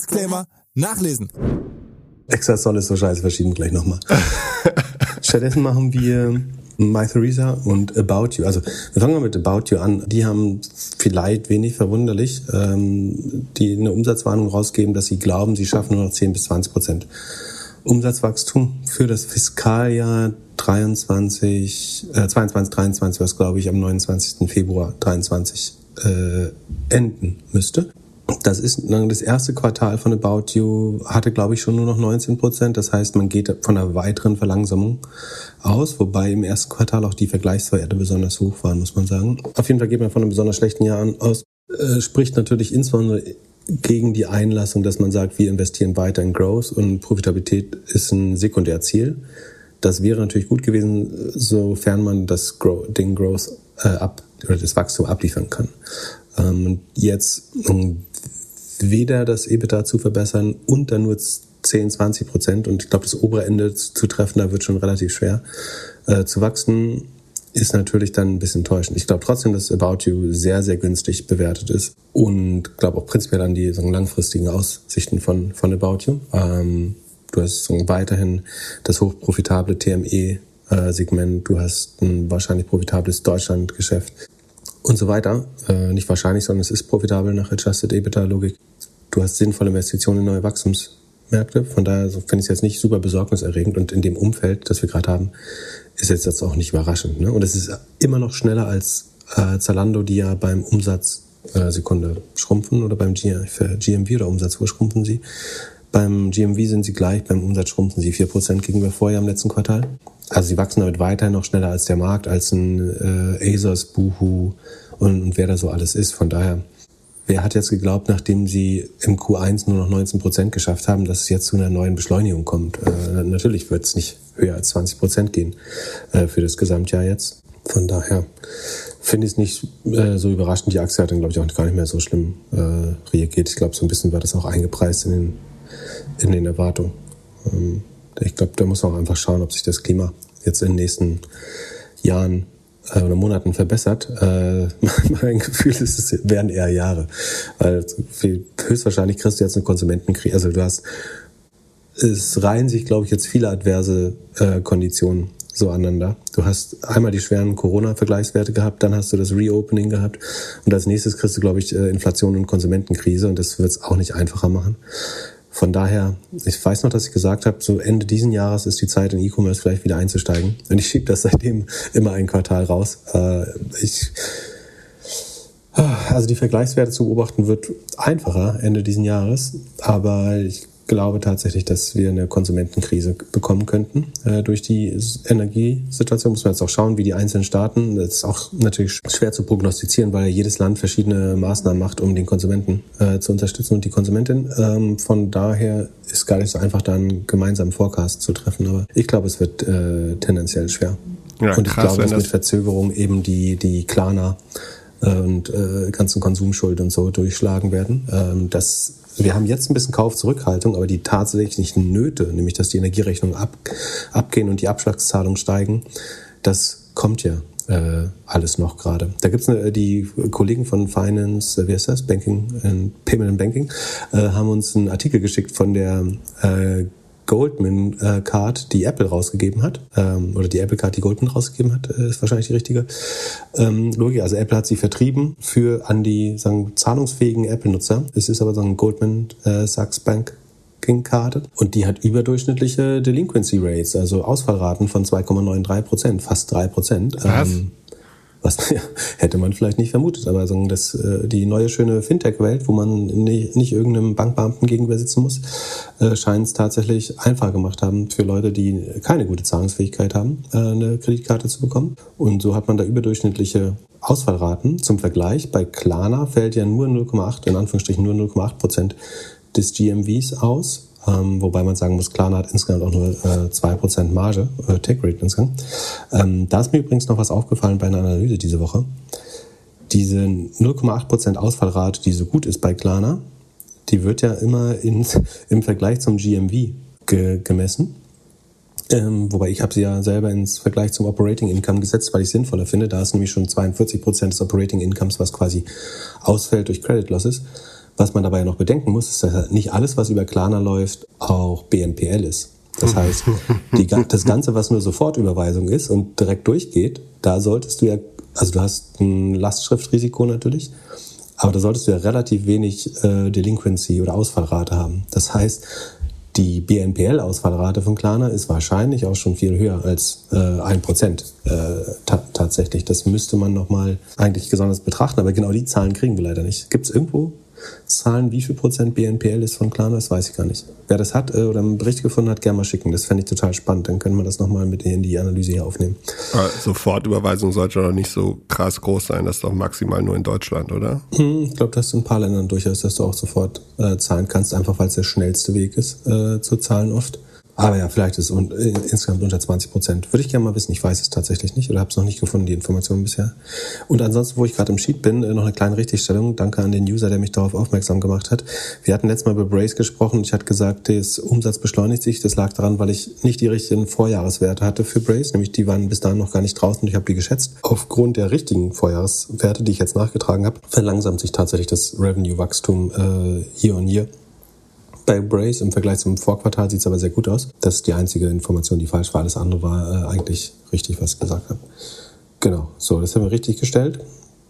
Disclaimer nachlesen. Extra Soll ist so scheiße, verschieben gleich nochmal. Stattdessen machen wir My Theresa und About You. Also wir fangen mal mit About You an. Die haben vielleicht wenig verwunderlich ähm, die eine Umsatzwarnung rausgeben, dass sie glauben, sie schaffen nur noch 10 bis 20 Prozent Umsatzwachstum für das Fiskaljahr 23, äh, 22, 23, was glaube ich am 29. Februar 23 äh, enden müsste. Das ist das erste Quartal von About You hatte, glaube ich, schon nur noch 19 Prozent. Das heißt, man geht von einer weiteren Verlangsamung aus, wobei im ersten Quartal auch die Vergleichswerte besonders hoch waren, muss man sagen. Auf jeden Fall geht man von einem besonders schlechten Jahr aus. Äh, spricht natürlich insbesondere gegen die Einlassung, dass man sagt, wir investieren weiter in Growth und Profitabilität ist ein Sekundärziel. Das wäre natürlich gut gewesen, sofern man das Grow, den Growth äh, ab oder das Wachstum abliefern kann. Ähm, jetzt weder das EBITDA zu verbessern und dann nur 10, 20 Prozent und ich glaube, das obere Ende zu treffen, da wird schon relativ schwer äh, zu wachsen, ist natürlich dann ein bisschen enttäuschend. Ich glaube trotzdem, dass About You sehr, sehr günstig bewertet ist und glaube auch prinzipiell an die sagen, langfristigen Aussichten von, von About You. Ähm, du hast sagen, weiterhin das hochprofitable TME-Segment, du hast ein wahrscheinlich profitables Deutschlandgeschäft und so weiter. Äh, nicht wahrscheinlich, sondern es ist profitabel nach Adjusted EBITDA-Logik. Du hast sinnvolle Investitionen in neue Wachstumsmärkte. Von daher finde ich es jetzt nicht super besorgniserregend. Und in dem Umfeld, das wir gerade haben, ist jetzt das auch nicht überraschend. Ne? Und es ist immer noch schneller als äh, Zalando, die ja beim Umsatz äh, Sekunde schrumpfen oder beim G für GMV oder Umsatz, wo schrumpfen sie? Beim GMV sind sie gleich, beim Umsatz schrumpfen sie 4% gegenüber Vorjahr im letzten Quartal. Also sie wachsen damit weiterhin noch schneller als der Markt, als ein äh, Asos, Boohoo und, und wer da so alles ist. Von daher, wer hat jetzt geglaubt, nachdem sie im Q1 nur noch 19 Prozent geschafft haben, dass es jetzt zu einer neuen Beschleunigung kommt? Äh, natürlich wird es nicht höher als 20 Prozent gehen äh, für das Gesamtjahr jetzt. Von daher finde ich es nicht äh, so überraschend. Die Aktie hat dann, glaube ich, auch gar nicht mehr so schlimm äh, reagiert. Ich glaube, so ein bisschen war das auch eingepreist in den, in den Erwartungen. Ähm, ich glaube, da muss man auch einfach schauen, ob sich das Klima jetzt in den nächsten Jahren äh, oder Monaten verbessert. Äh, mein Gefühl ist, es werden eher Jahre. Weil höchstwahrscheinlich kriegst du jetzt eine Konsumentenkrise. Also du hast, es reihen sich, glaube ich, jetzt viele adverse äh, Konditionen so aneinander. Du hast einmal die schweren Corona-Vergleichswerte gehabt, dann hast du das Reopening gehabt und als nächstes kriegst du, glaube ich, äh, Inflation und Konsumentenkrise und das wird es auch nicht einfacher machen. Von daher, ich weiß noch, dass ich gesagt habe, so Ende diesen Jahres ist die Zeit in E-Commerce vielleicht wieder einzusteigen. Und ich schiebe das seitdem immer ein Quartal raus. Äh, ich, also die Vergleichswerte zu beobachten wird einfacher Ende diesen Jahres, aber ich glaube tatsächlich, dass wir eine Konsumentenkrise bekommen könnten äh, durch die Energiesituation. Muss man jetzt auch schauen, wie die einzelnen Staaten. Das ist auch natürlich schwer zu prognostizieren, weil jedes Land verschiedene Maßnahmen macht, um den Konsumenten äh, zu unterstützen und die Konsumentin. Ähm, von daher ist gar nicht so einfach, da einen gemeinsamen Forecast zu treffen. Aber ich glaube, es wird äh, tendenziell schwer. Ja, und ich krass, glaube, dass mit Verzögerung eben die, die Klarna und äh, ganzen Konsumschuld und so durchschlagen werden. Ähm, das wir haben jetzt ein bisschen Kaufzurückhaltung, aber die tatsächlichen Nöte, nämlich dass die Energierechnungen ab, abgehen und die Abschlagszahlungen steigen, das kommt ja äh, alles noch gerade. Da gibt's eine, die Kollegen von Finance, äh, wie heißt das, Banking, and Payment and Banking, äh, haben uns einen Artikel geschickt von der äh, Goldman äh, Card, die Apple rausgegeben hat, ähm, oder die Apple Card, die Goldman rausgegeben hat, äh, ist wahrscheinlich die richtige ähm, Logik. Also Apple hat sie vertrieben für an die sagen, zahlungsfähigen Apple-Nutzer. Es ist aber so ein Goldman äh, Sachs Bank Karte und die hat überdurchschnittliche Delinquency Rates, also Ausfallraten von 2,93 Prozent, fast drei Prozent. Ähm, was hätte man vielleicht nicht vermutet, aber sagen, dass äh, die neue schöne Fintech-Welt, wo man nicht, nicht irgendeinem Bankbeamten gegenüber sitzen muss, äh, scheint es tatsächlich einfach gemacht haben für Leute, die keine gute Zahlungsfähigkeit haben, äh, eine Kreditkarte zu bekommen. Und so hat man da überdurchschnittliche Ausfallraten. Zum Vergleich, bei Klarna fällt ja nur 0,8, in Anführungsstrichen nur 0,8 Prozent des GMVs aus ähm, wobei man sagen muss, Klarna hat insgesamt auch nur äh, 2% Marge, äh, Take Rate insgesamt. Ähm, da ist mir übrigens noch was aufgefallen bei einer Analyse diese Woche. Diese 0,8% Ausfallrate, die so gut ist bei Klarna, die wird ja immer in, im Vergleich zum GMV ge gemessen. Ähm, wobei ich habe sie ja selber ins Vergleich zum Operating Income gesetzt, weil ich sinnvoller finde. Da ist nämlich schon 42% des Operating Incomes, was quasi ausfällt durch Credit Losses. Was man dabei noch bedenken muss, ist, dass nicht alles, was über Klarna läuft, auch BNPL ist. Das heißt, die, das Ganze, was nur Sofortüberweisung ist und direkt durchgeht, da solltest du ja, also du hast ein Lastschriftrisiko natürlich, aber da solltest du ja relativ wenig äh, Delinquency oder Ausfallrate haben. Das heißt, die BNPL-Ausfallrate von Klarna ist wahrscheinlich auch schon viel höher als äh, ein Prozent äh, ta tatsächlich. Das müsste man nochmal eigentlich besonders betrachten, aber genau die Zahlen kriegen wir leider nicht. Gibt es irgendwo Zahlen, wie viel Prozent BNPL ist von Klarna, das weiß ich gar nicht. Wer das hat äh, oder einen Bericht gefunden hat, gerne mal schicken. Das fände ich total spannend. Dann können wir das nochmal mit in die Analyse hier aufnehmen. Aber Sofortüberweisung sollte doch nicht so krass groß sein. Das ist doch maximal nur in Deutschland, oder? Hm, ich glaube, das ist in ein paar Ländern durchaus, dass du auch sofort äh, zahlen kannst, einfach weil es der schnellste Weg ist äh, zu zahlen oft. Aber ja, vielleicht ist es un äh, insgesamt unter 20 Prozent. Würde ich gerne mal wissen. Ich weiß es tatsächlich nicht oder habe es noch nicht gefunden, die Informationen bisher. Und ansonsten, wo ich gerade im Sheet bin, äh, noch eine kleine Richtigstellung. Danke an den User, der mich darauf aufmerksam gemacht hat. Wir hatten letztes Mal über Brace gesprochen. Ich hatte gesagt, der Umsatz beschleunigt sich. Das lag daran, weil ich nicht die richtigen Vorjahreswerte hatte für Brace. Nämlich die waren bis dahin noch gar nicht draußen und ich habe die geschätzt. Aufgrund der richtigen Vorjahreswerte, die ich jetzt nachgetragen habe, verlangsamt sich tatsächlich das Revenue-Wachstum äh, year on year bei Brace. Im Vergleich zum Vorquartal sieht es aber sehr gut aus. Das ist die einzige Information, die falsch war. Alles andere war äh, eigentlich richtig, was ich gesagt habe. Genau, so, das haben wir richtig gestellt.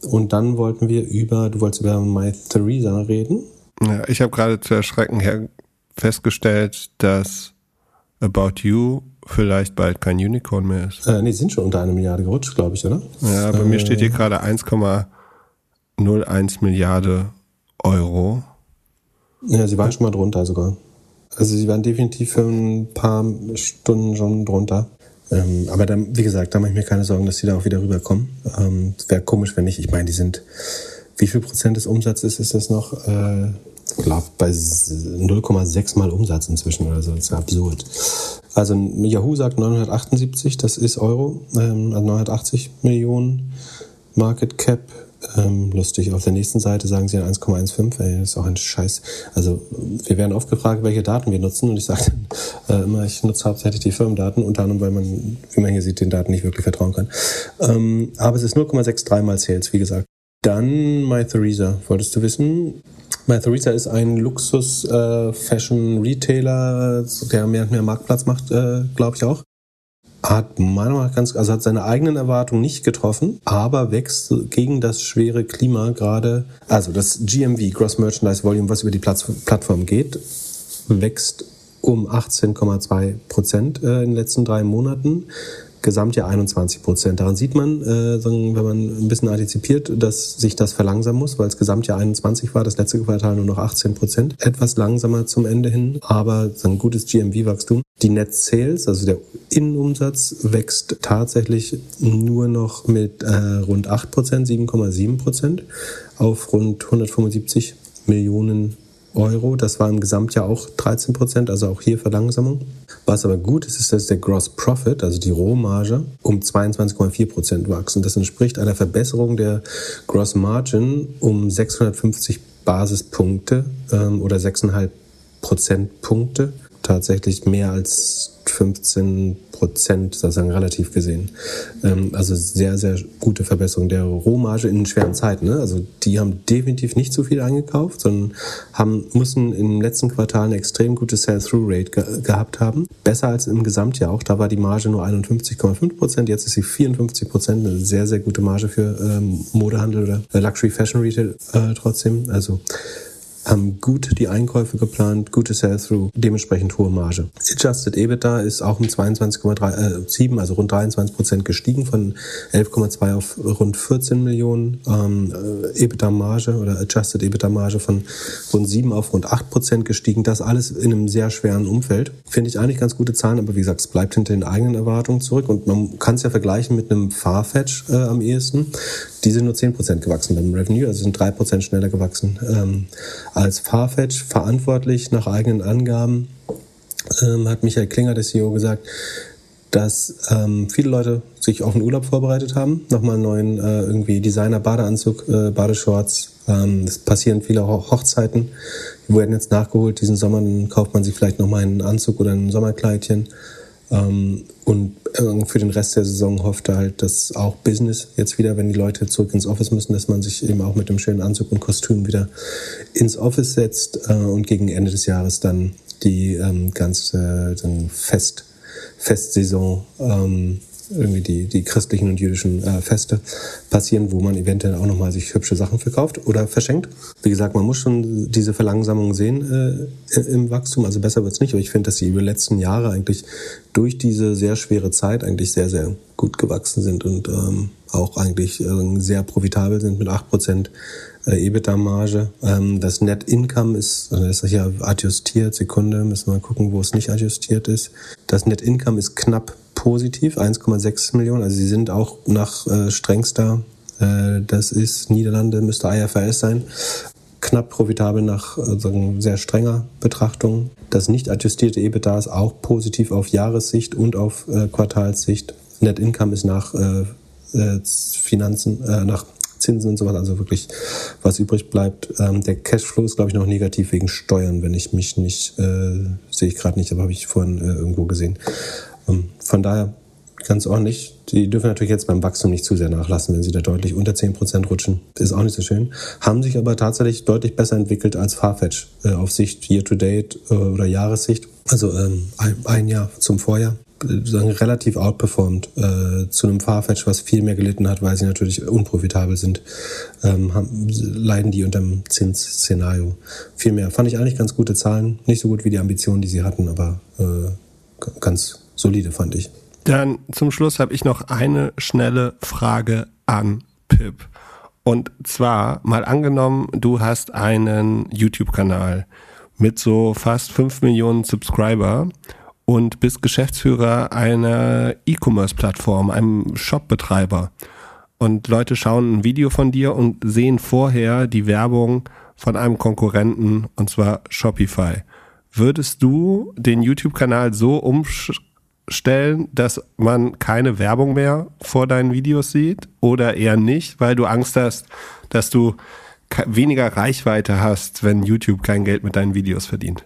Und dann wollten wir über, du wolltest über My Theresa reden. Ja, ich habe gerade zu erschrecken her festgestellt, dass About You vielleicht bald kein Unicorn mehr ist. Äh, nee, sind schon unter eine Milliarde gerutscht, glaube ich, oder? Ja, bei äh, mir steht hier gerade 1,01 Milliarde Euro. Ja, sie waren schon mal drunter sogar. Also sie waren definitiv für ein paar Stunden schon drunter. Ähm, aber dann, wie gesagt, da mache ich mir keine Sorgen, dass sie da auch wieder rüberkommen. Ähm, wäre komisch, wenn nicht. Ich meine, die sind, wie viel Prozent des Umsatzes ist das noch? Äh, ich bei 0,6 mal Umsatz inzwischen oder so. Das ist absurd. Also Yahoo sagt 978, das ist Euro, ähm, also 980 Millionen Market Cap. Ähm, lustig, auf der nächsten Seite sagen sie 1,15, ey, das ist auch ein Scheiß. Also wir werden oft gefragt, welche Daten wir nutzen und ich sage äh, immer, ich nutze hauptsächlich die Firmendaten, unter anderem, weil man, wie man hier sieht, den Daten nicht wirklich vertrauen kann. Ähm, aber es ist 0,63 mal Sales, wie gesagt. Dann MyTheresa, wolltest du wissen? MyTheresa ist ein Luxus-Fashion-Retailer, äh, der mehr und mehr Marktplatz macht, äh, glaube ich auch hat meiner Meinung nach ganz, also hat seine eigenen Erwartungen nicht getroffen, aber wächst gegen das schwere Klima gerade, also das GMV, Gross Merchandise Volume, was über die Plattform geht, wächst um 18,2 Prozent äh, in den letzten drei Monaten. Gesamtjahr 21 Prozent. Daran sieht man, äh, wenn man ein bisschen antizipiert, dass sich das verlangsamen muss, weil es Gesamtjahr 21 war, das letzte Quartal nur noch 18 Prozent. Etwas langsamer zum Ende hin, aber ein gutes GMV-Wachstum. Die Net Sales, also der Innenumsatz, wächst tatsächlich nur noch mit äh, rund 8 Prozent, 7,7 Prozent auf rund 175 Millionen Euro. Das war im Gesamtjahr auch 13 Prozent, also auch hier Verlangsamung. Was aber gut ist, ist, dass der Gross Profit, also die Rohmarge, um 22,4 Prozent wachsen. Das entspricht einer Verbesserung der Gross Margin um 650 Basispunkte ähm, oder 6,5 Prozentpunkte. Tatsächlich mehr als 15 Prozent, sozusagen relativ gesehen. Ähm, also sehr, sehr gute Verbesserung der Rohmarge in schweren Zeiten. Ne? Also die haben definitiv nicht zu viel eingekauft, sondern haben, mussten im letzten Quartal eine extrem gute Sell-Through-Rate ge gehabt haben. Besser als im Gesamtjahr auch. Da war die Marge nur 51,5 Prozent, jetzt ist sie 54 Prozent. Eine sehr, sehr gute Marge für ähm, Modehandel oder Luxury Fashion Retail äh, trotzdem. Also haben gut die Einkäufe geplant, gute Sell-Through, dementsprechend hohe Marge. Adjusted EBITDA ist auch um 22,7, äh, also rund 23 Prozent gestiegen, von 11,2 auf rund 14 Millionen. Ähm, äh, EBITDA-Marge oder Adjusted EBITDA-Marge von rund 7 auf rund 8 Prozent gestiegen. Das alles in einem sehr schweren Umfeld. Finde ich eigentlich ganz gute Zahlen, aber wie gesagt, es bleibt hinter den eigenen Erwartungen zurück und man kann es ja vergleichen mit einem Farfetch äh, am ehesten. Die sind nur 10 Prozent gewachsen beim Revenue, also sind 3 Prozent schneller gewachsen. Ähm, als Farfetch verantwortlich nach eigenen Angaben, ähm, hat Michael Klinger, der CEO, gesagt, dass ähm, viele Leute sich auf den Urlaub vorbereitet haben, nochmal einen neuen äh, irgendwie Designer-Badeanzug, äh, Badeshorts. Ähm, es passieren viele Ho Hochzeiten. Die werden jetzt nachgeholt diesen Sommer, kauft man sich vielleicht nochmal einen Anzug oder ein Sommerkleidchen. Ähm, und äh, für den Rest der Saison hofft er halt, dass auch Business jetzt wieder, wenn die Leute zurück ins Office müssen, dass man sich eben auch mit dem schönen Anzug und Kostüm wieder ins Office setzt äh, und gegen Ende des Jahres dann die ähm, ganze Fest, Festsaison ähm, irgendwie die, die christlichen und jüdischen äh, Feste passieren, wo man eventuell auch nochmal sich hübsche Sachen verkauft oder verschenkt. Wie gesagt, man muss schon diese Verlangsamung sehen äh, im Wachstum, also besser wird's nicht, aber ich finde, dass sie über die letzten Jahre eigentlich durch diese sehr schwere Zeit eigentlich sehr, sehr gut gewachsen sind und ähm, auch eigentlich äh, sehr profitabel sind mit 8% äh, EBITDA-Marge. Ähm, das Net Income ist, also ist hier adjustiert, Sekunde, müssen wir mal gucken, wo es nicht adjustiert ist. Das Net Income ist knapp positiv, 1,6 Millionen. Also sie sind auch nach äh, strengster, äh, das ist Niederlande, müsste IFRS sein, knapp profitabel nach äh, sehr strenger Betrachtung. Das nicht adjustierte EBITDA ist auch positiv auf Jahressicht und auf äh, Quartalssicht. Net Income ist nach äh, äh, Finanzen, äh, nach Zinsen und so was, also wirklich was übrig bleibt. Ähm, der Cashflow ist, glaube ich, noch negativ wegen Steuern, wenn ich mich nicht, äh, sehe ich gerade nicht, aber habe ich vorhin äh, irgendwo gesehen. Ähm, von daher ganz ordentlich. Die dürfen natürlich jetzt beim Wachstum nicht zu sehr nachlassen, wenn sie da deutlich unter 10% rutschen. Ist auch nicht so schön. Haben sich aber tatsächlich deutlich besser entwickelt als Farfetch äh, auf Sicht Year-to-Date äh, oder Jahressicht. Also ähm, ein, Jahr zum Vorjahr sagen, relativ outperformed äh, zu einem Farfetch, was viel mehr gelitten hat, weil sie natürlich unprofitabel sind, ähm, haben, leiden die unter dem Zinsszenario viel mehr. Fand ich eigentlich ganz gute Zahlen, nicht so gut wie die Ambitionen, die sie hatten, aber äh, ganz solide, fand ich. Dann zum Schluss habe ich noch eine schnelle Frage an Pip. Und zwar mal angenommen, du hast einen YouTube-Kanal mit so fast 5 Millionen Subscriber und bist Geschäftsführer einer E-Commerce-Plattform, einem Shopbetreiber. Und Leute schauen ein Video von dir und sehen vorher die Werbung von einem Konkurrenten, und zwar Shopify. Würdest du den YouTube-Kanal so umstellen, dass man keine Werbung mehr vor deinen Videos sieht? Oder eher nicht, weil du Angst hast, dass du weniger Reichweite hast, wenn YouTube kein Geld mit deinen Videos verdient?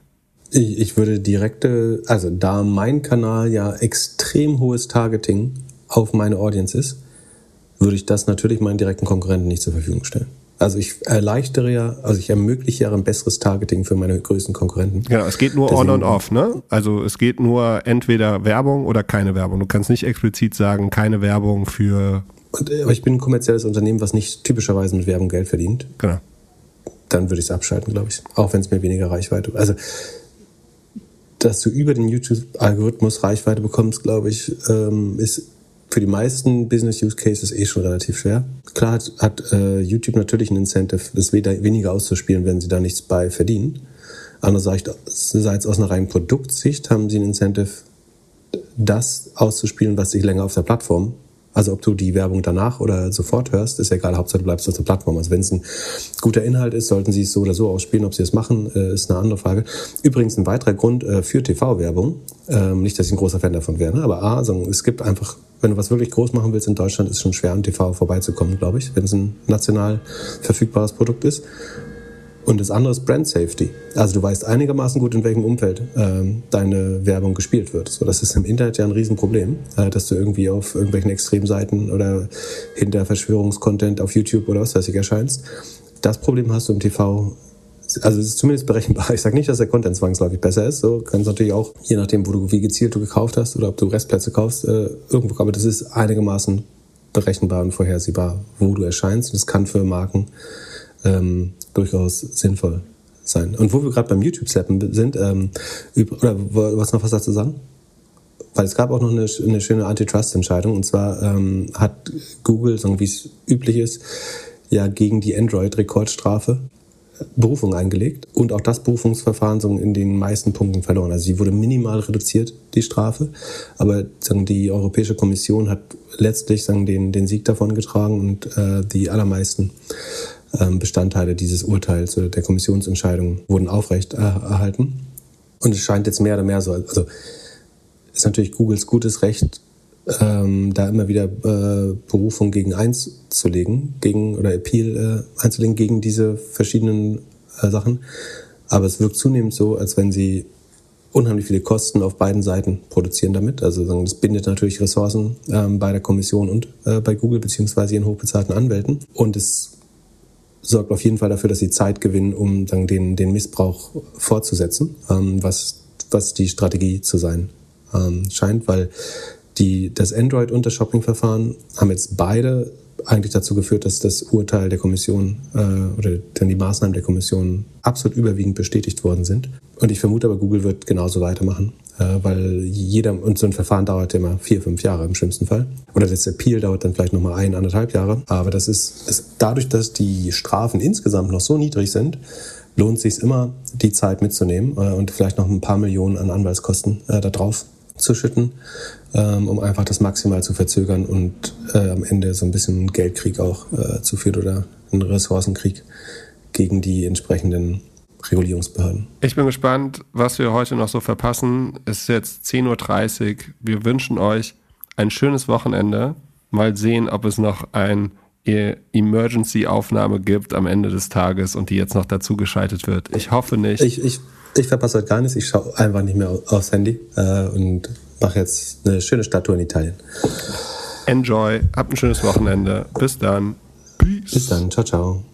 Ich, ich würde direkte, also da mein Kanal ja extrem hohes Targeting auf meine Audience ist, würde ich das natürlich meinen direkten Konkurrenten nicht zur Verfügung stellen. Also ich erleichtere ja, also ich ermögliche ja ein besseres Targeting für meine größten Konkurrenten. Genau, es geht nur Deswegen, on und off, ne? Also es geht nur entweder Werbung oder keine Werbung. Du kannst nicht explizit sagen, keine Werbung für. Und, aber ich bin ein kommerzielles Unternehmen, was nicht typischerweise mit Werbung Geld verdient. Genau. Dann würde ich es abschalten, glaube ich. Auch wenn es mir weniger Reichweite. Also dass du über den YouTube-Algorithmus Reichweite bekommst, glaube ich, ähm, ist für die meisten Business-Use-Cases eh schon relativ schwer. Klar hat, hat äh, YouTube natürlich ein Incentive, das weniger auszuspielen, wenn sie da nichts bei verdienen. Andererseits aus einer reinen Produktsicht haben sie ein Incentive, das auszuspielen, was sich länger auf der Plattform also ob du die Werbung danach oder sofort hörst, ist egal. Hauptsache du bleibst auf der Plattform. Also wenn es ein guter Inhalt ist, sollten sie es so oder so ausspielen. Ob sie es machen, äh, ist eine andere Frage. Übrigens ein weiterer Grund äh, für TV-Werbung. Ähm, nicht, dass ich ein großer Fan davon wäre, ne? aber A, also es gibt einfach, wenn du was wirklich groß machen willst in Deutschland, ist es schon schwer an TV vorbeizukommen, glaube ich, wenn es ein national verfügbares Produkt ist. Und das andere ist Brand Safety. Also du weißt einigermaßen gut, in welchem Umfeld ähm, deine Werbung gespielt wird. So, das ist im Internet ja ein Riesenproblem, äh, dass du irgendwie auf irgendwelchen Extremseiten oder hinter Verschwörungskontent auf YouTube oder was weiß ich erscheinst. Das Problem hast du im TV also es ist zumindest berechenbar. Ich sage nicht, dass der Content zwangsläufig besser ist. So kann es natürlich auch, je nachdem, wo du wie gezielt du gekauft hast oder ob du Restplätze kaufst, äh, irgendwo. Aber das ist einigermaßen berechenbar und vorhersehbar, wo du erscheinst. Und das kann für Marken ähm, durchaus sinnvoll sein. Und wo wir gerade beim YouTube-Slappen sind, ähm, oder was noch was dazu sagen? Weil es gab auch noch eine, eine schöne Antitrust-Entscheidung. Und zwar ähm, hat Google, so wie es üblich ist, ja gegen die Android-Rekordstrafe Berufung eingelegt und auch das Berufungsverfahren so in den meisten Punkten verloren. Also sie wurde minimal reduziert, die Strafe, aber sagen, die Europäische Kommission hat letztlich sagen, den, den Sieg davon getragen und äh, die allermeisten Bestandteile dieses Urteils oder der Kommissionsentscheidung wurden aufrecht äh, erhalten. Und es scheint jetzt mehr oder mehr so, also ist natürlich Googles gutes Recht, ähm, da immer wieder äh, Berufung gegen eins zu legen, gegen oder Appeal äh, einzulegen gegen diese verschiedenen äh, Sachen. Aber es wirkt zunehmend so, als wenn sie unheimlich viele Kosten auf beiden Seiten produzieren damit. Also das bindet natürlich Ressourcen ähm, bei der Kommission und äh, bei Google beziehungsweise ihren hochbezahlten Anwälten. Und es sorgt auf jeden Fall dafür, dass sie Zeit gewinnen, um dann den, den Missbrauch fortzusetzen, ähm, was, was die Strategie zu sein ähm, scheint, weil die, das Android- und das Shopping-Verfahren haben jetzt beide eigentlich dazu geführt, dass das Urteil der Kommission äh, oder dann die Maßnahmen der Kommission absolut überwiegend bestätigt worden sind. Und ich vermute aber, Google wird genauso weitermachen, äh, weil jeder, und so ein Verfahren dauert ja immer vier, fünf Jahre im schlimmsten Fall. Oder das Appeal dauert dann vielleicht nochmal ein, anderthalb Jahre. Aber das ist, ist dadurch, dass die Strafen insgesamt noch so niedrig sind, lohnt sich immer, die Zeit mitzunehmen äh, und vielleicht noch ein paar Millionen an Anwaltskosten äh, da drauf zu schütten, ähm, um einfach das maximal zu verzögern und äh, am Ende so ein bisschen einen Geldkrieg auch äh, zu führen oder einen Ressourcenkrieg gegen die entsprechenden Regulierungsbehörden. Ich bin gespannt, was wir heute noch so verpassen. Es ist jetzt 10.30 Uhr. Wir wünschen euch ein schönes Wochenende. Mal sehen, ob es noch ein Emergency-Aufnahme gibt am Ende des Tages und die jetzt noch dazu geschaltet wird. Ich hoffe nicht. Ich, ich, ich verpasse heute gar nichts. Ich schaue einfach nicht mehr aufs Handy äh, und mache jetzt eine schöne Statue in Italien. Enjoy. Habt ein schönes Wochenende. Bis dann. Peace. Bis dann. Ciao, ciao.